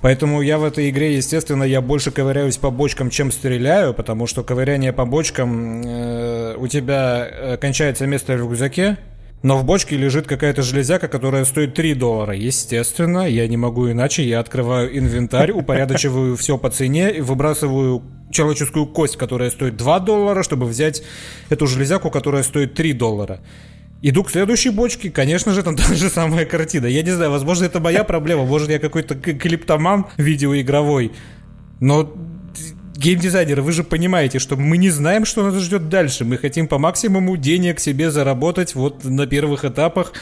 Поэтому я в этой игре, естественно, я больше ковыряюсь по бочкам, чем стреляю, потому что ковыряние по бочкам э, у тебя э, кончается место в рюкзаке, но в бочке лежит какая-то железяка, которая стоит 3 доллара. Естественно, я не могу иначе. Я открываю инвентарь, упорядочиваю все по цене и выбрасываю человеческую кость, которая стоит 2 доллара, чтобы взять эту железяку, которая стоит 3 доллара. Иду к следующей бочке, конечно же, там та же самая картина. Я не знаю, возможно, это моя проблема, может, я какой-то клиптоман видеоигровой. Но геймдизайнеры, вы же понимаете, что мы не знаем, что нас ждет дальше. Мы хотим по максимуму денег себе заработать вот на первых этапах.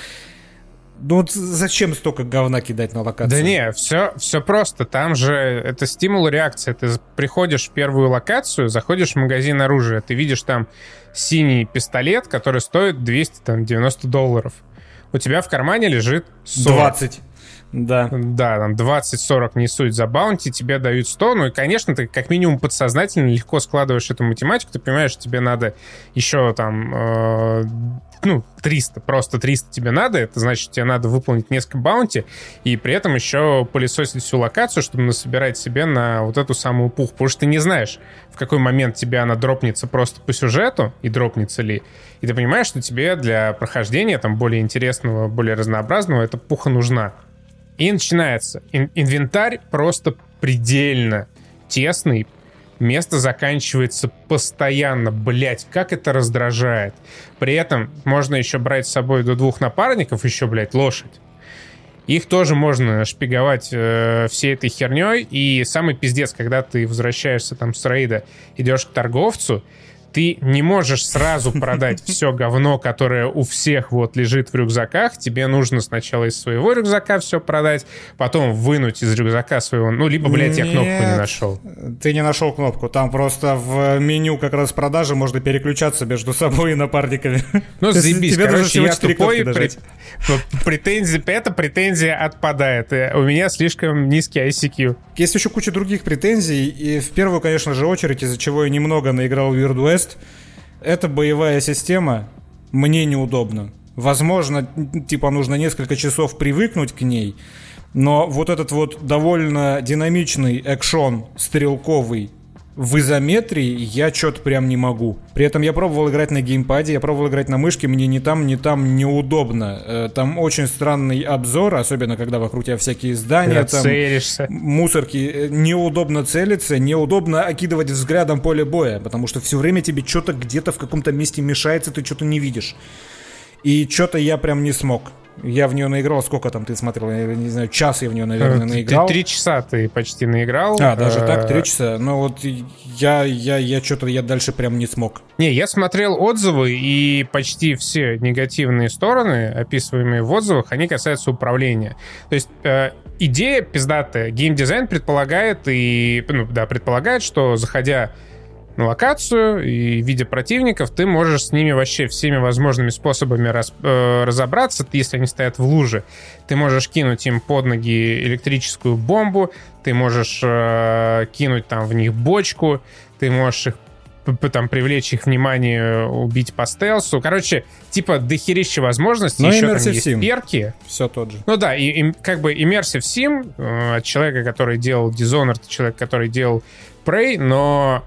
Ну вот зачем столько говна кидать на локацию? Да не, все, все просто. Там же это стимул реакции. Ты приходишь в первую локацию, заходишь в магазин оружия, ты видишь там синий пистолет, который стоит 290 долларов. У тебя в кармане лежит 40. 20. Да. Да, там 20-40 не суть за баунти, тебе дают 100, ну и, конечно, ты как минимум подсознательно легко складываешь эту математику, ты понимаешь, тебе надо еще там, э, ну, 300, просто 300 тебе надо, это значит, тебе надо выполнить несколько баунти, и при этом еще пылесосить всю локацию, чтобы насобирать себе на вот эту самую пух, потому что ты не знаешь, в какой момент тебе она дропнется просто по сюжету, и дропнется ли, и ты понимаешь, что тебе для прохождения там более интересного, более разнообразного эта пуха нужна. И начинается. Ин- инвентарь просто предельно тесный. Место заканчивается постоянно. Блять, как это раздражает. При этом можно еще брать с собой до двух напарников, еще, блядь, лошадь. Их тоже можно шпиговать э, всей этой херней. И самый пиздец, когда ты возвращаешься там с рейда, идешь к торговцу, ты не можешь сразу продать все говно, которое у всех вот лежит в рюкзаках. Тебе нужно сначала из своего рюкзака все продать, потом вынуть из рюкзака своего... Ну, либо, блядь, я кнопку не нашел. Ты не нашел кнопку. Там просто в меню как раз продажи можно переключаться между собой и напарниками. Ну, заебись. Короче, я тупой. При... Претензия, эта претензия отпадает. Э, у меня слишком низкий ICQ. Есть еще куча других претензий. И в первую, конечно же, очередь, из-за чего я немного наиграл в Weird West, эта боевая система мне неудобна. Возможно, типа нужно несколько часов привыкнуть к ней, но вот этот вот довольно динамичный экшон стрелковый в изометрии я что-то прям не могу. При этом я пробовал играть на геймпаде, я пробовал играть на мышке, мне ни там, ни там неудобно. Э, там очень странный обзор, особенно когда вокруг тебя всякие здания, там целишься. мусорки. Э, неудобно целиться, неудобно окидывать взглядом поле боя, потому что все время тебе что-то где-то в каком-то месте мешается, ты что-то не видишь. И что-то я прям не смог. Я в нее наиграл, сколько там ты смотрел? Я не знаю, час я в нее, наверное, наиграл. Три часа ты почти наиграл. А, даже так, три часа. Но вот я, я, я что-то, я дальше прям не смог. Не, я смотрел отзывы, и почти все негативные стороны, описываемые в отзывах, они касаются управления. То есть э, идея пиздатая. Геймдизайн предполагает, и, ну, да, предполагает, что заходя локацию и видя противников, ты можешь с ними вообще всеми возможными способами раз, э, разобраться, если они стоят в луже. Ты можешь кинуть им под ноги электрическую бомбу, ты можешь э, кинуть там в них бочку, ты можешь их там привлечь их внимание, убить по стелсу. Короче, типа дохерища возможностей. Но еще там есть Sim. перки. Все тот же. Ну да, и, и как бы Immersive Sim э, от человека, который делал Dishonored, человек, который делал Prey, но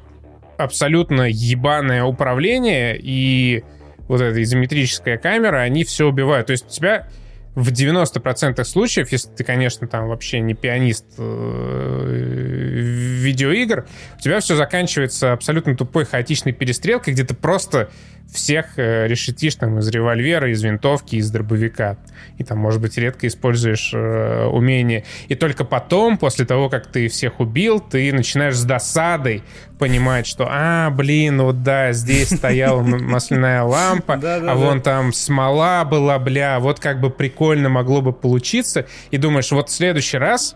абсолютно ебаное управление и вот эта изометрическая камера, они все убивают. То есть у тебя в 90% случаев, если ты, конечно, там вообще не пианист э, видеоигр, у тебя все заканчивается абсолютно тупой хаотичной перестрелкой, где ты просто всех э, решетишь там из револьвера, из винтовки, из дробовика. И там, может быть, редко используешь э, умение. И только потом, после того, как ты всех убил, ты начинаешь с досадой понимать, что, а, блин, вот да, здесь стояла масляная лампа, а вон там смола была, бля, вот как бы прикольно могло бы получиться. И думаешь, вот в следующий раз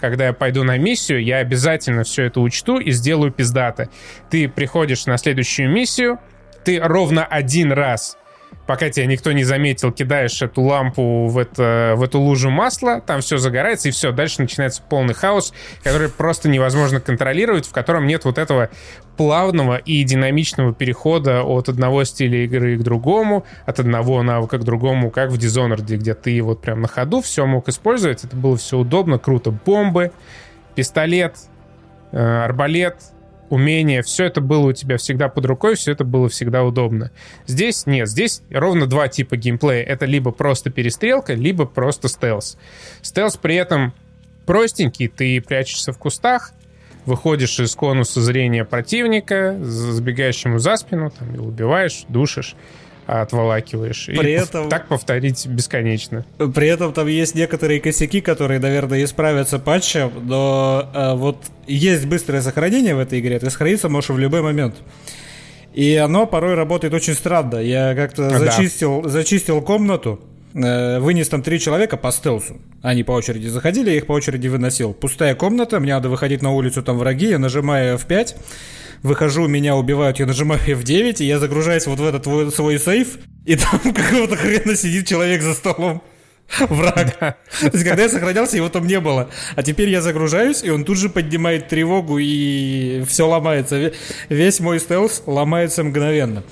когда я пойду на миссию, я обязательно все это учту и сделаю пиздато. Ты приходишь на следующую миссию, ты ровно один раз пока тебя никто не заметил, кидаешь эту лампу в, это, в эту лужу масла, там все загорается, и все, дальше начинается полный хаос, который просто невозможно контролировать, в котором нет вот этого плавного и динамичного перехода от одного стиля игры к другому, от одного навыка к другому, как в Dishonored, где ты вот прям на ходу все мог использовать, это было все удобно, круто. Бомбы, пистолет, э, арбалет, умения, все это было у тебя всегда под рукой, все это было всегда удобно. Здесь нет, здесь ровно два типа геймплея. Это либо просто перестрелка, либо просто стелс. Стелс при этом простенький, ты прячешься в кустах, выходишь из конуса зрения противника, забегаешь за спину, там, и убиваешь, душишь отволакиваешь. При и этом... так повторить бесконечно. При этом там есть некоторые косяки, которые, наверное, исправятся патчем, но э, вот есть быстрое сохранение в этой игре, ты сохраниться можешь в любой момент. И оно порой работает очень странно. Я как-то Да. зачистил, зачистил комнату, э, вынес там три человека по стелсу. Они по очереди заходили, я их по очереди выносил. Пустая комната, мне надо выходить на улицу, там враги, я нажимаю F5, выхожу, меня убивают, я нажимаю F9, и я загружаюсь вот в этот свой, свой сейф, и там какого-то хрена сидит человек за столом. Враг. То есть, когда я сохранялся, его там не было. А теперь я загружаюсь, и он тут же поднимает тревогу, и все ломается. Ве- Весь мой стелс ломается мгновенно.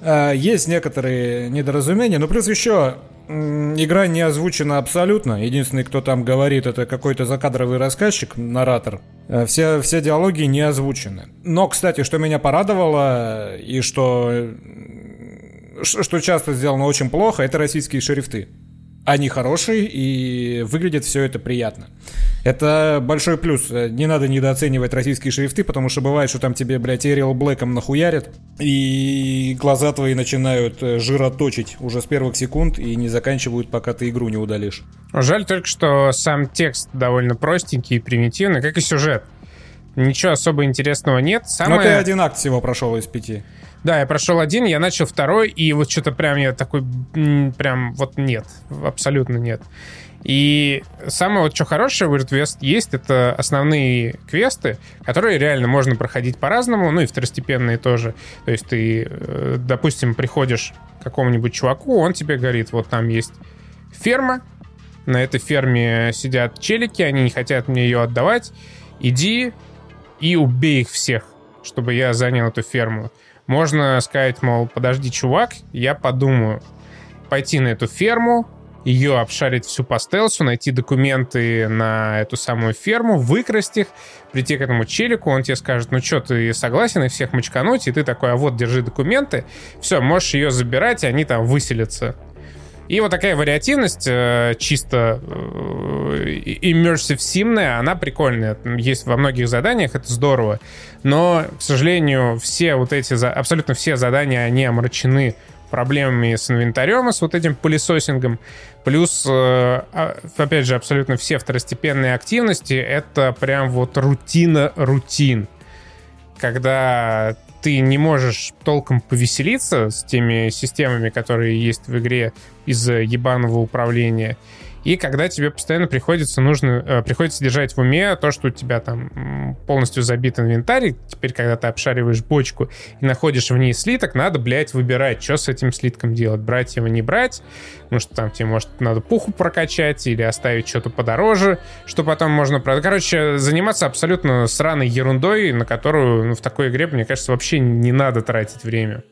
А, Есть некоторые недоразумения, но плюс еще игра не озвучена абсолютно. Единственный, кто там говорит, это какой-то закадровый рассказчик, наратор. А, Все, все диалоги не озвучены. Но, кстати, что меня порадовало, и что, ш- что часто сделано очень плохо, это российские шрифты. Они хорошие и выглядит все это приятно. Это большой плюс. Э, Не надо недооценивать российские шрифты, потому что бывает, что там тебе, блядь, Эриал Блэком нахуярят, и глаза твои начинают э, жироточить уже с первых секунд и не заканчивают, пока ты игру не удалишь. Жаль только, что сам текст довольно простенький и примитивный, как и сюжет. Ничего особо интересного нет. Но Самое... ты один акт всего прошел из пяти. Да, я прошел один, я начал второй, и вот что-то прям я такой, прям вот нет, абсолютно нет. И самое вот что хорошее в West есть, это основные квесты, которые реально можно проходить по-разному, ну и второстепенные тоже. То есть ты, э, допустим, приходишь к какому-нибудь чуваку, он тебе говорит, вот там есть ферма, на этой ферме сидят челики, они не хотят мне ее отдавать, иди и убей их всех, чтобы я занял эту ферму. Можно сказать, мол, подожди, чувак, я подумаю. пойти на эту ферму, ее обшарить всю по стелсу, найти документы на эту самую ферму, выкрасть их, прийти к этому челику, он тебе скажет, ну что, ты согласен и всех мочкануть, и ты такой, а вот, держи документы, все, можешь ее забирать, и они там выселятся. И вот такая вариативность, э, чисто э, immersive симная, она прикольная. Есть во многих заданиях, это здорово. Но, к сожалению, все вот эти, абсолютно все задания, они омрачены проблемами с инвентарем с вот этим пылесосингом. Плюс, э, а, опять же, абсолютно все второстепенные активности — это прям вот рутина-рутин. Когда ты не можешь толком повеселиться с теми системами, которые есть в игре из ебаного управления, и когда тебе постоянно приходится, нужно, э, приходится держать в уме то, что у тебя там полностью забит инвентарь, теперь, когда ты обшариваешь бочку и находишь в ней слиток, надо, блядь, выбирать, что с этим слитком делать, брать его, не брать, потому что там тебе, может, надо пуху прокачать или оставить что-то подороже, что потом можно. Короче, заниматься абсолютно сраной ерундой, на которую ну, в такой игре, мне кажется, вообще не надо тратить время.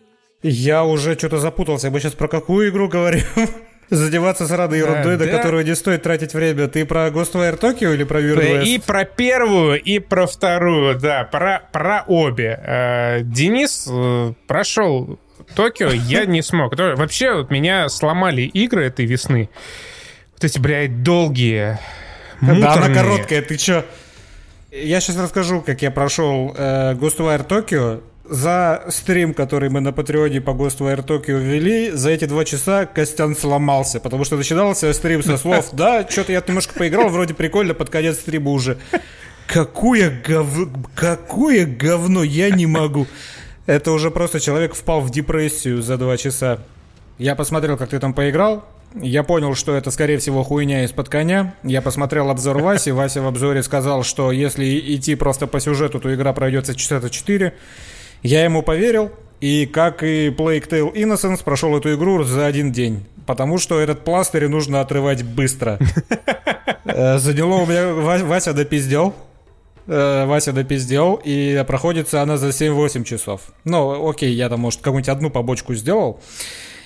Я уже что-то запутался. Мы сейчас про какую игру говорим? задеваться с радой ерундой, да, на да. которую не стоит тратить время. Ты про Ghostwire Tokyo или про Weird West? И про первую, и про вторую, да, про, про обе. Э, Денис э, прошел Токио, я не смог. Вообще, вот меня сломали игры этой весны. Вот эти, блядь, долгие, муторные. Да, она короткая, ты чё? Я сейчас расскажу, как я прошел э, Ghostwire Tokyo за стрим, который мы на Патреоне по Ghostwire Tokyo ввели, за эти два часа Костян сломался, потому что начинался стрим со слов «Да, что-то я немножко поиграл, вроде прикольно, под конец стрима уже». Какое говно, какое говно, я не могу. Это уже просто человек впал в депрессию за два часа. Я посмотрел, как ты там поиграл, я понял, что это, скорее всего, хуйня из-под коня. Я посмотрел обзор Васи. Вася в обзоре сказал, что если идти просто по сюжету, то игра пройдется часа 4. Я ему поверил, и как и Plague Tale Innocence прошел эту игру за один день. Потому что этот пластырь нужно отрывать быстро. Э, заняло у меня... Вася допиздел. Э, Вася допиздел, и проходится она за 7-8 часов. Ну, окей, я там, может, какую-нибудь одну побочку сделал.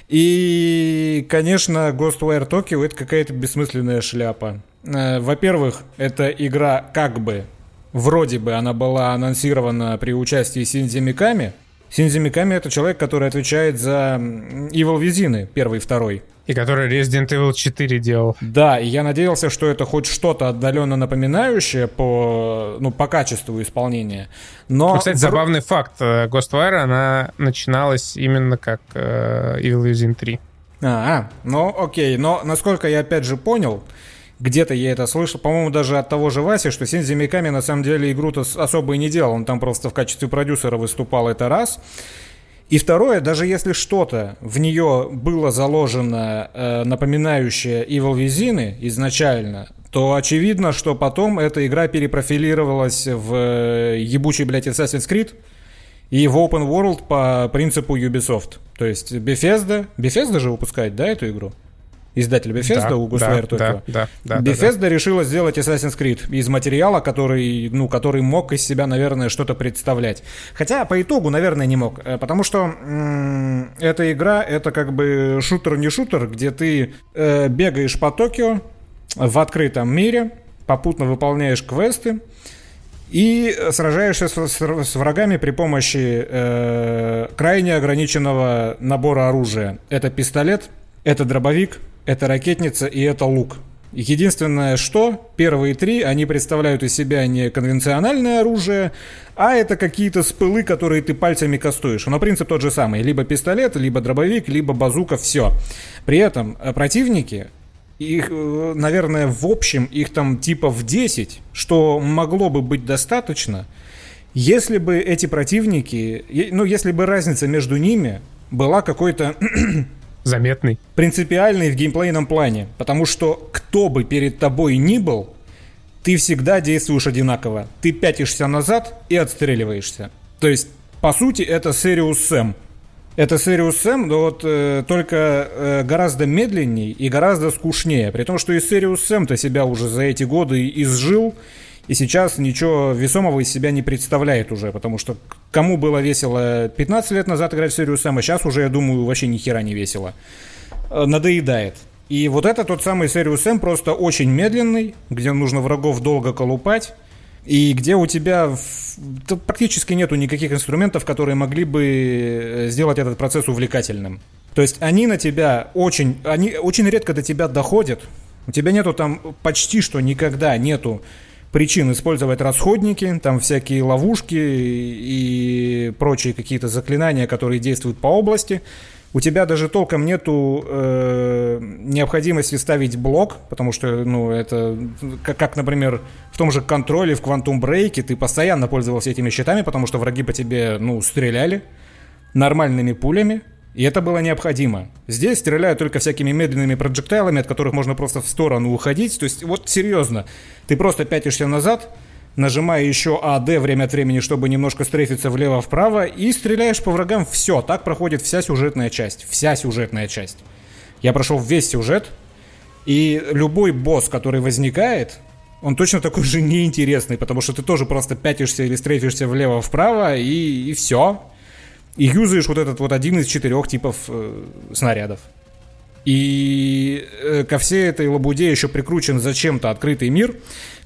И, конечно, Ghostwire Tokyo это какая-то бессмысленная шляпа. Э, во-первых, это игра как бы Вроде бы она была анонсирована при участии Синзи Миками. Синзи Миками — это человек, который отвечает за Evil Визины, первый и второй. И который Resident Evil 4 делал. Да, и я надеялся, что это хоть что-то отдаленно напоминающее по, ну, по качеству исполнения. Но... Ну, кстати, забавный факт. Э, Ghostwire, она начиналась именно как э, Evil Within 3. А, а, ну окей. Но, насколько я опять же понял, где-то я это слышал, по-моему, даже от того же Васи, что Синзи Миками на самом деле игру-то особо и не делал. Он там просто в качестве продюсера выступал, это раз. И второе, даже если что-то в нее было заложено, э, напоминающее Evil Within изначально, то очевидно, что потом эта игра перепрофилировалась в э, ебучий, блядь, Assassin's Creed и в Open World по принципу Ubisoft. То есть Bethesda, Bethesda же выпускает, да, эту игру? Издатель Bethesda да, у Ghostwire да, Tokyo. Да, да, Bethesda да, да. решила сделать Assassin's Creed из материала, который, ну, который мог из себя, наверное, что-то представлять. Хотя по итогу, наверное, не мог. Э, потому что м- эта игра, это как бы шутер-не шутер, где ты э, бегаешь по Токио в открытом мире, попутно выполняешь квесты, и сражаешься с, с, с врагами при помощи э, крайне ограниченного набора оружия. Это пистолет, это дробовик, это ракетница и это лук. Единственное, что первые три, они представляют из себя не конвенциональное оружие, а это какие-то спылы, которые ты пальцами кастуешь. Но принцип тот же самый. Либо пистолет, либо дробовик, либо базука, все. При этом э, противники, их, э, наверное, в общем, их там типа в 10, что могло бы быть достаточно, если бы эти противники, ну, если бы разница между ними была какой-то заметный. Принципиальный в геймплейном плане. Потому что кто бы перед тобой ни был, ты всегда действуешь одинаково. Ты пятишься назад и отстреливаешься. То есть, по сути, это Serious Сэм. Это Sirius Sam, но вот э, только э, гораздо медленней и гораздо скучнее. При том, что и Sirius Sam-то себя уже за эти годы изжил, и сейчас ничего весомого из себя не представляет уже, потому что кому было весело 15 лет назад играть в Sirius Sam, а сейчас уже, я думаю, вообще ни хера не весело. Э, надоедает. И вот это тот самый Sirius Sam, просто очень медленный, где нужно врагов долго колупать, и где у тебя практически нету никаких инструментов, которые могли бы э, сделать этот процесс увлекательным. То есть они на тебя очень, они очень редко до тебя доходят. У тебя нету там почти что никогда нету причин использовать расходники, там всякие ловушки и прочие какие-то заклинания, которые действуют по области. У тебя даже толком нету э, необходимости ставить блок, потому что, ну, это, как, как, например, в том же контроле, в Quantum Break, ты постоянно пользовался этими щитами, потому что враги по тебе, ну, стреляли нормальными пулями, и это было необходимо. Здесь стреляют только всякими медленными проджектайлами, от которых можно просто в сторону уходить. То есть, вот серьезно, ты просто пятишься назад, нажимая еще АД время от времени, чтобы немножко стрейфиться влево-вправо, и стреляешь по врагам. Все, так проходит вся сюжетная часть. Вся сюжетная часть. Я прошел весь сюжет, и любой босс, который возникает, он точно такой же неинтересный, потому что ты тоже просто пятишься или стрейфишься влево-вправо, и, и все. И юзаешь вот этот вот один из четырех типов э, снарядов. И э, ко всей этой лабуде еще прикручен зачем-то открытый мир,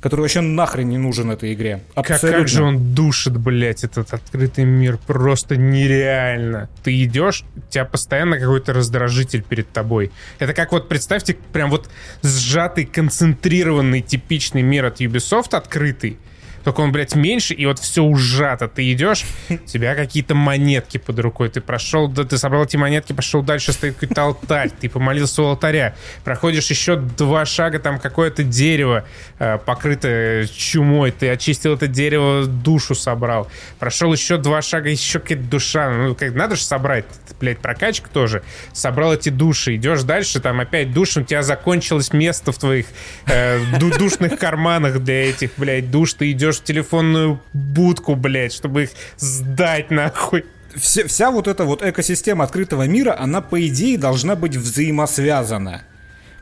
который вообще нахрен не нужен этой игре. Абсолютно. Как, как же он душит, блядь, этот открытый мир. Просто нереально. Ты идешь, у тебя постоянно какой-то раздражитель перед тобой. Это как вот, представьте, прям вот сжатый, концентрированный, типичный мир от Ubisoft открытый только он, блядь, меньше, и вот все ужато. Ты идешь, у тебя какие-то монетки под рукой. Ты прошел, да, ты собрал эти монетки, пошел дальше, стоит какой-то алтарь. Ты помолился у алтаря. Проходишь еще два шага, там какое-то дерево, э, покрытое чумой. Ты очистил это дерево, душу собрал. Прошел еще два шага, еще какая-то душа. Ну, как, надо же собрать, блядь, прокачка тоже. Собрал эти души. Идешь дальше, там опять душ, у тебя закончилось место в твоих э, душных карманах для этих, блядь, душ. Ты идешь в телефонную будку, блядь, чтобы их сдать нахуй. Вся, вся вот эта вот экосистема открытого мира, она по идее должна быть взаимосвязана.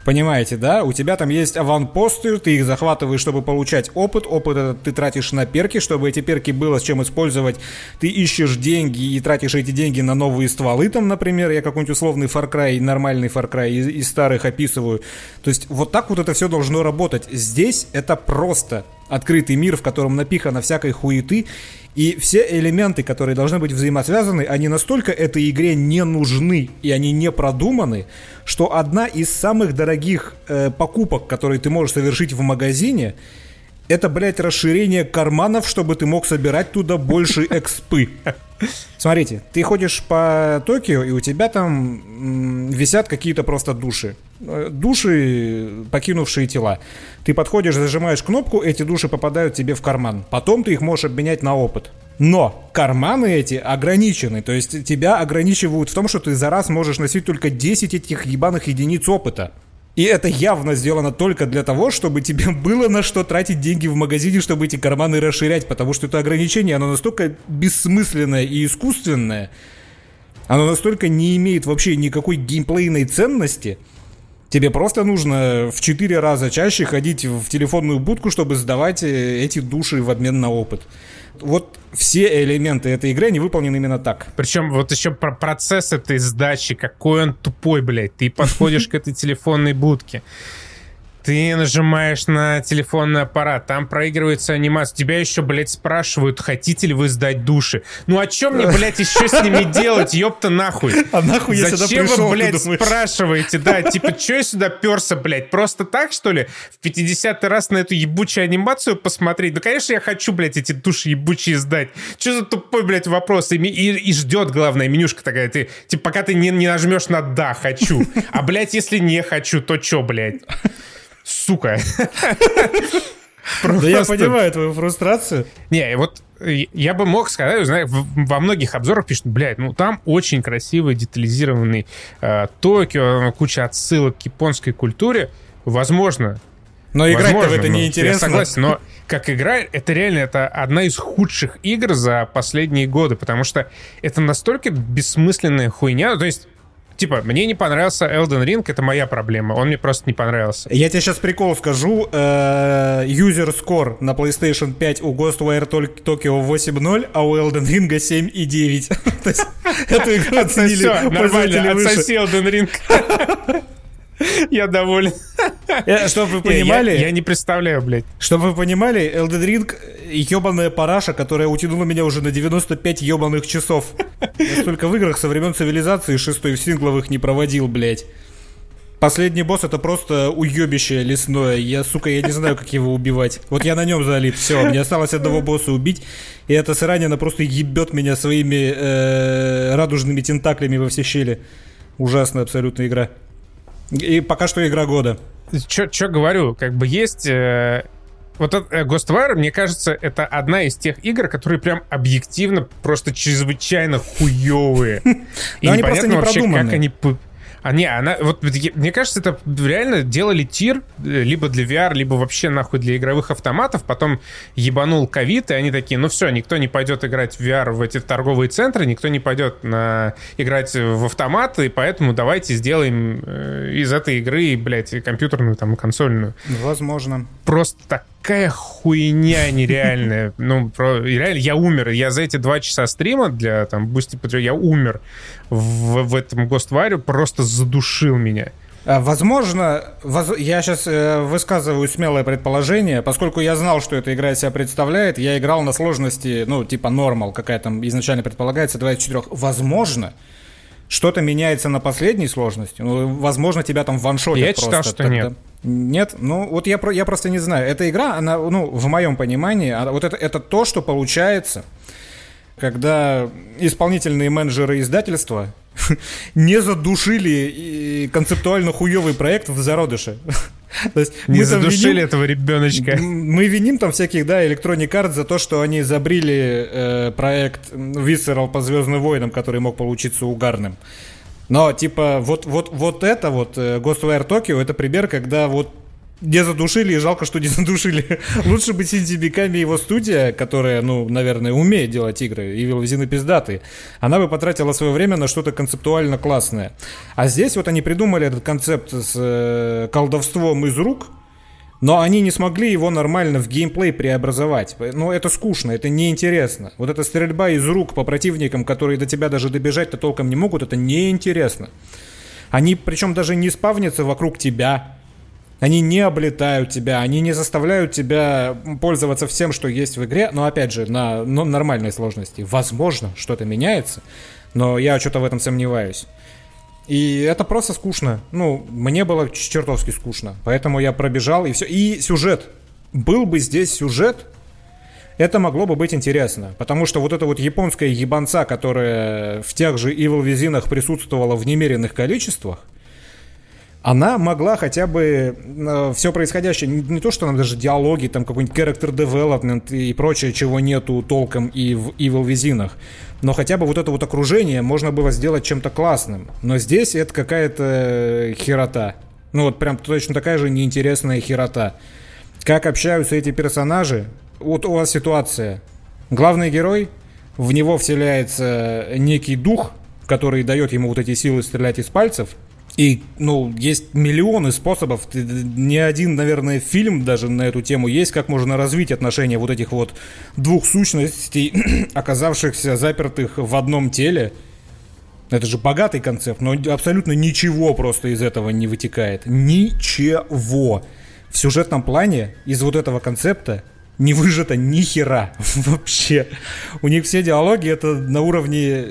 Понимаете, да? У тебя там есть аванпосты, ты их захватываешь, чтобы получать опыт. Опыт этот ты тратишь на перки, чтобы эти перки было с чем использовать. Ты ищешь деньги и тратишь эти деньги на новые стволы, там, например, я какой-нибудь условный Far Cry, нормальный Far Cry из, из старых описываю. То есть вот так вот это все должно работать. Здесь это просто открытый мир, в котором напихано всякой хуеты, и все элементы, которые должны быть взаимосвязаны, они настолько этой игре не нужны и они не продуманы, что одна из самых дорогих э, покупок, которые ты можешь совершить в магазине, это, блядь, расширение карманов, чтобы ты мог собирать туда больше экспы. Смотрите, ты ходишь по Токио, и у тебя там висят какие-то просто души. Э, души, покинувшие тела. Ты подходишь, зажимаешь кнопку, эти души попадают тебе в карман. Потом ты их можешь обменять на опыт. Но карманы эти ограничены, то есть тебя ограничивают в том, что ты за раз можешь носить только 10 этих ебаных единиц опыта. И это явно сделано только для того, чтобы тебе было на что тратить деньги в магазине, чтобы эти карманы расширять, потому что это ограничение, оно настолько бессмысленное и искусственное, оно настолько не имеет вообще никакой геймплейной ценности, Тебе просто нужно в 4 раза чаще ходить в телефонную будку, чтобы сдавать э, эти души в обмен на опыт вот все элементы этой игры, они выполнены именно так. Причем вот еще про процесс этой сдачи, какой он тупой, блядь. Ты подходишь к этой телефонной будке. Ты нажимаешь на телефонный аппарат, там проигрывается анимация. Тебя еще, блядь, спрашивают, хотите ли вы сдать души. Ну а чем мне, блядь, еще с ними делать, ёпта нахуй? А нахуй я Зачем сюда пришел, вы, блядь, спрашиваете? Да, типа, что я сюда перся, блядь? Просто так, что ли? В 50 раз на эту ебучую анимацию посмотреть? Ну, конечно, я хочу, блядь, эти души ебучие сдать. Что за тупой, блядь, вопрос? И, и, и ждет, главное, менюшка такая. Ты, типа, пока ты не, не нажмешь на «да, хочу». А, блядь, если не хочу, то что, блядь? Сука. Да я понимаю твою фрустрацию. Не, вот я бы мог сказать, знаешь, во многих обзорах пишут, блядь, ну там очень красивый, детализированный э, Токио, куча отсылок к японской культуре. Возможно, Но играть в это неинтересно. Я согласен, но как игра, это реально это одна из худших игр за последние годы, потому что это настолько бессмысленная хуйня. То есть Типа, мне не понравился Elden Ring, это моя проблема. Он мне просто не понравился. Я тебе сейчас прикол скажу. Э, user score на PlayStation 5 у Ghostwire Tokyo 8.0, а у Elden Ring 7.9. То есть эту игру оценили пользователи выше. Отсоси Elden Ring. Я доволен. Э, чтобы вы понимали... Я, я не представляю, блядь. Чтобы вы понимали, Elden Ring ебаная параша, которая утянула меня уже на 95 ебаных часов. Я столько в играх со времен цивилизации шестой в сингловых не проводил, блядь. Последний босс это просто уебище лесное. Я, сука, я не знаю, как его убивать. Вот я на нем залит. Все, мне осталось одного босса убить. И эта срань, она просто ебет меня своими э, радужными тентаклями во все щели. Ужасная абсолютно игра. И пока что игра года. Че говорю, как бы есть... Э, вот э, Ghostwire, мне кажется, это одна из тех игр, которые прям объективно просто чрезвычайно хуевые. И непонятно вообще, как они а не, она, вот мне кажется, это реально делали тир э, либо для VR, либо вообще нахуй для игровых автоматов, потом ебанул ковид, и они такие, ну все, никто не пойдет играть в VR в эти торговые центры, никто не пойдет на, играть в автоматы, и поэтому давайте сделаем э, из этой игры, блядь, компьютерную там консольную. Возможно. Просто так такая хуйня нереальная. Ну, про, реально, я умер. Я за эти два часа стрима для там Boosty Patreon, я умер в, в этом Гостваре, просто задушил меня. А, возможно, воз... я сейчас э, высказываю смелое предположение, поскольку я знал, что эта игра из себя представляет, я играл на сложности, ну, типа нормал, какая там изначально предполагается, 2 из 4. Возможно, что-то меняется на последней сложности. Ну, возможно, тебя там ваншотят Я просто. читал, что тогда. нет. Нет, ну вот я, я просто не знаю. Эта игра, она, ну, в моем понимании, вот это, это то, что получается, когда исполнительные менеджеры издательства не задушили концептуально хуевый проект в зародыше. То есть не задушили виним, этого ребеночка. Мы виним там всяких, да, Electronic Arts за то, что они забрили э, проект Visceral по Звездным войнам, который мог получиться угарным. Но, типа, вот, вот, вот это вот, э, Ghostwire Tokyo, это пример, когда вот не задушили, и жалко, что не задушили. Лучше бы Синди Биками его студия, которая, ну, наверное, умеет делать игры, и Вилвизины пиздатые, она бы потратила свое время на что-то концептуально классное. А здесь вот они придумали этот концепт с э, колдовством из рук, но они не смогли его нормально в геймплей преобразовать. Ну, это скучно, это неинтересно. Вот эта стрельба из рук по противникам, которые до тебя даже добежать-то толком не могут, это неинтересно. Они причем даже не спавнятся вокруг тебя, они не облетают тебя, они не заставляют тебя пользоваться всем, что есть в игре, но опять же, на ну, нормальной сложности. Возможно, что-то меняется, но я что-то в этом сомневаюсь. И это просто скучно. Ну, мне было чертовски скучно. Поэтому я пробежал и все. И сюжет. Был бы здесь сюжет, это могло бы быть интересно. Потому что вот эта вот японская ебанца, которая в тех же Evil Визинах присутствовала в немеренных количествах, она могла хотя бы э, все происходящее, не, не то, что там даже диалоги, там какой-нибудь character development и прочее, чего нету толком и в Evil Визинах, но хотя бы вот это вот окружение можно было сделать чем-то классным. Но здесь это какая-то херота. Ну вот прям точно такая же неинтересная херота. Как общаются эти персонажи? Вот у вас ситуация. Главный герой, в него вселяется некий дух, который дает ему вот эти силы стрелять из пальцев – и, ну, есть миллионы способов. Ни один, наверное, фильм даже на эту тему есть, как можно развить отношения вот этих вот двух сущностей, оказавшихся запертых в одном теле. Это же богатый концепт, но абсолютно ничего просто из этого не вытекает. Ничего. В сюжетном плане из вот этого концепта не выжато ни хера вообще. У них все диалоги это на уровне...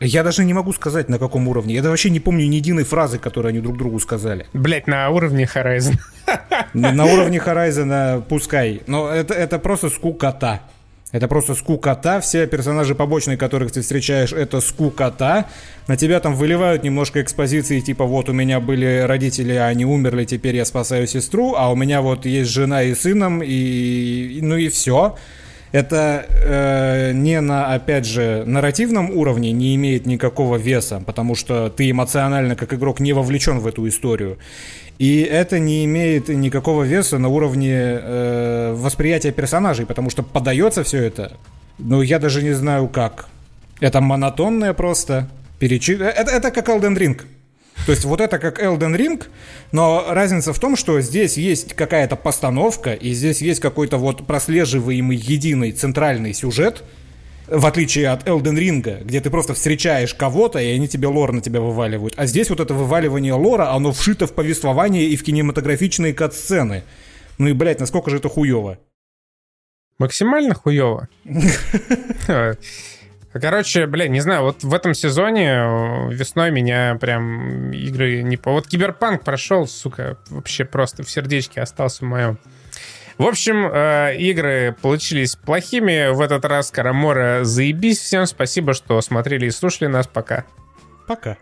Я даже не могу сказать, на каком уровне. Я вообще не помню ни единой фразы, которую они друг другу сказали. Блять, на уровне Horizon. На уровне Horizon пускай. Но это, это просто скукота. Это просто скукота. Все персонажи побочные, которых ты встречаешь, это скукота. На тебя там выливают немножко экспозиции, типа вот у меня были родители, а они умерли, теперь я спасаю сестру, а у меня вот есть жена и сыном, и ну и все. Это э, не на, опять же, нарративном уровне не имеет никакого веса, потому что ты эмоционально как игрок не вовлечен в эту историю. И это не имеет никакого веса на уровне э, восприятия персонажей, потому что подается все это, ну, я даже не знаю как. Это монотонное просто. Перечи... Э, это, это как Elden Ring. То есть вот это как Elden Ring, но разница в том, что здесь есть какая-то постановка, и здесь есть какой-то вот прослеживаемый единый центральный сюжет, в отличие от Elden Ring, где ты просто встречаешь кого-то, и они тебе лор на тебя вываливают. А здесь вот это вываливание лора, оно вшито в повествование и в кинематографичные кат-сцены. Ну и, блядь, насколько же это хуево. Максимально хуево. Короче, бля, не знаю, вот в этом сезоне э, весной меня прям игры не по... Вот Киберпанк прошел, сука, вообще просто в сердечке остался в моем. В общем, э, игры получились плохими. В этот раз Карамора заебись. Всем спасибо, что смотрели и слушали нас. Пока. Пока.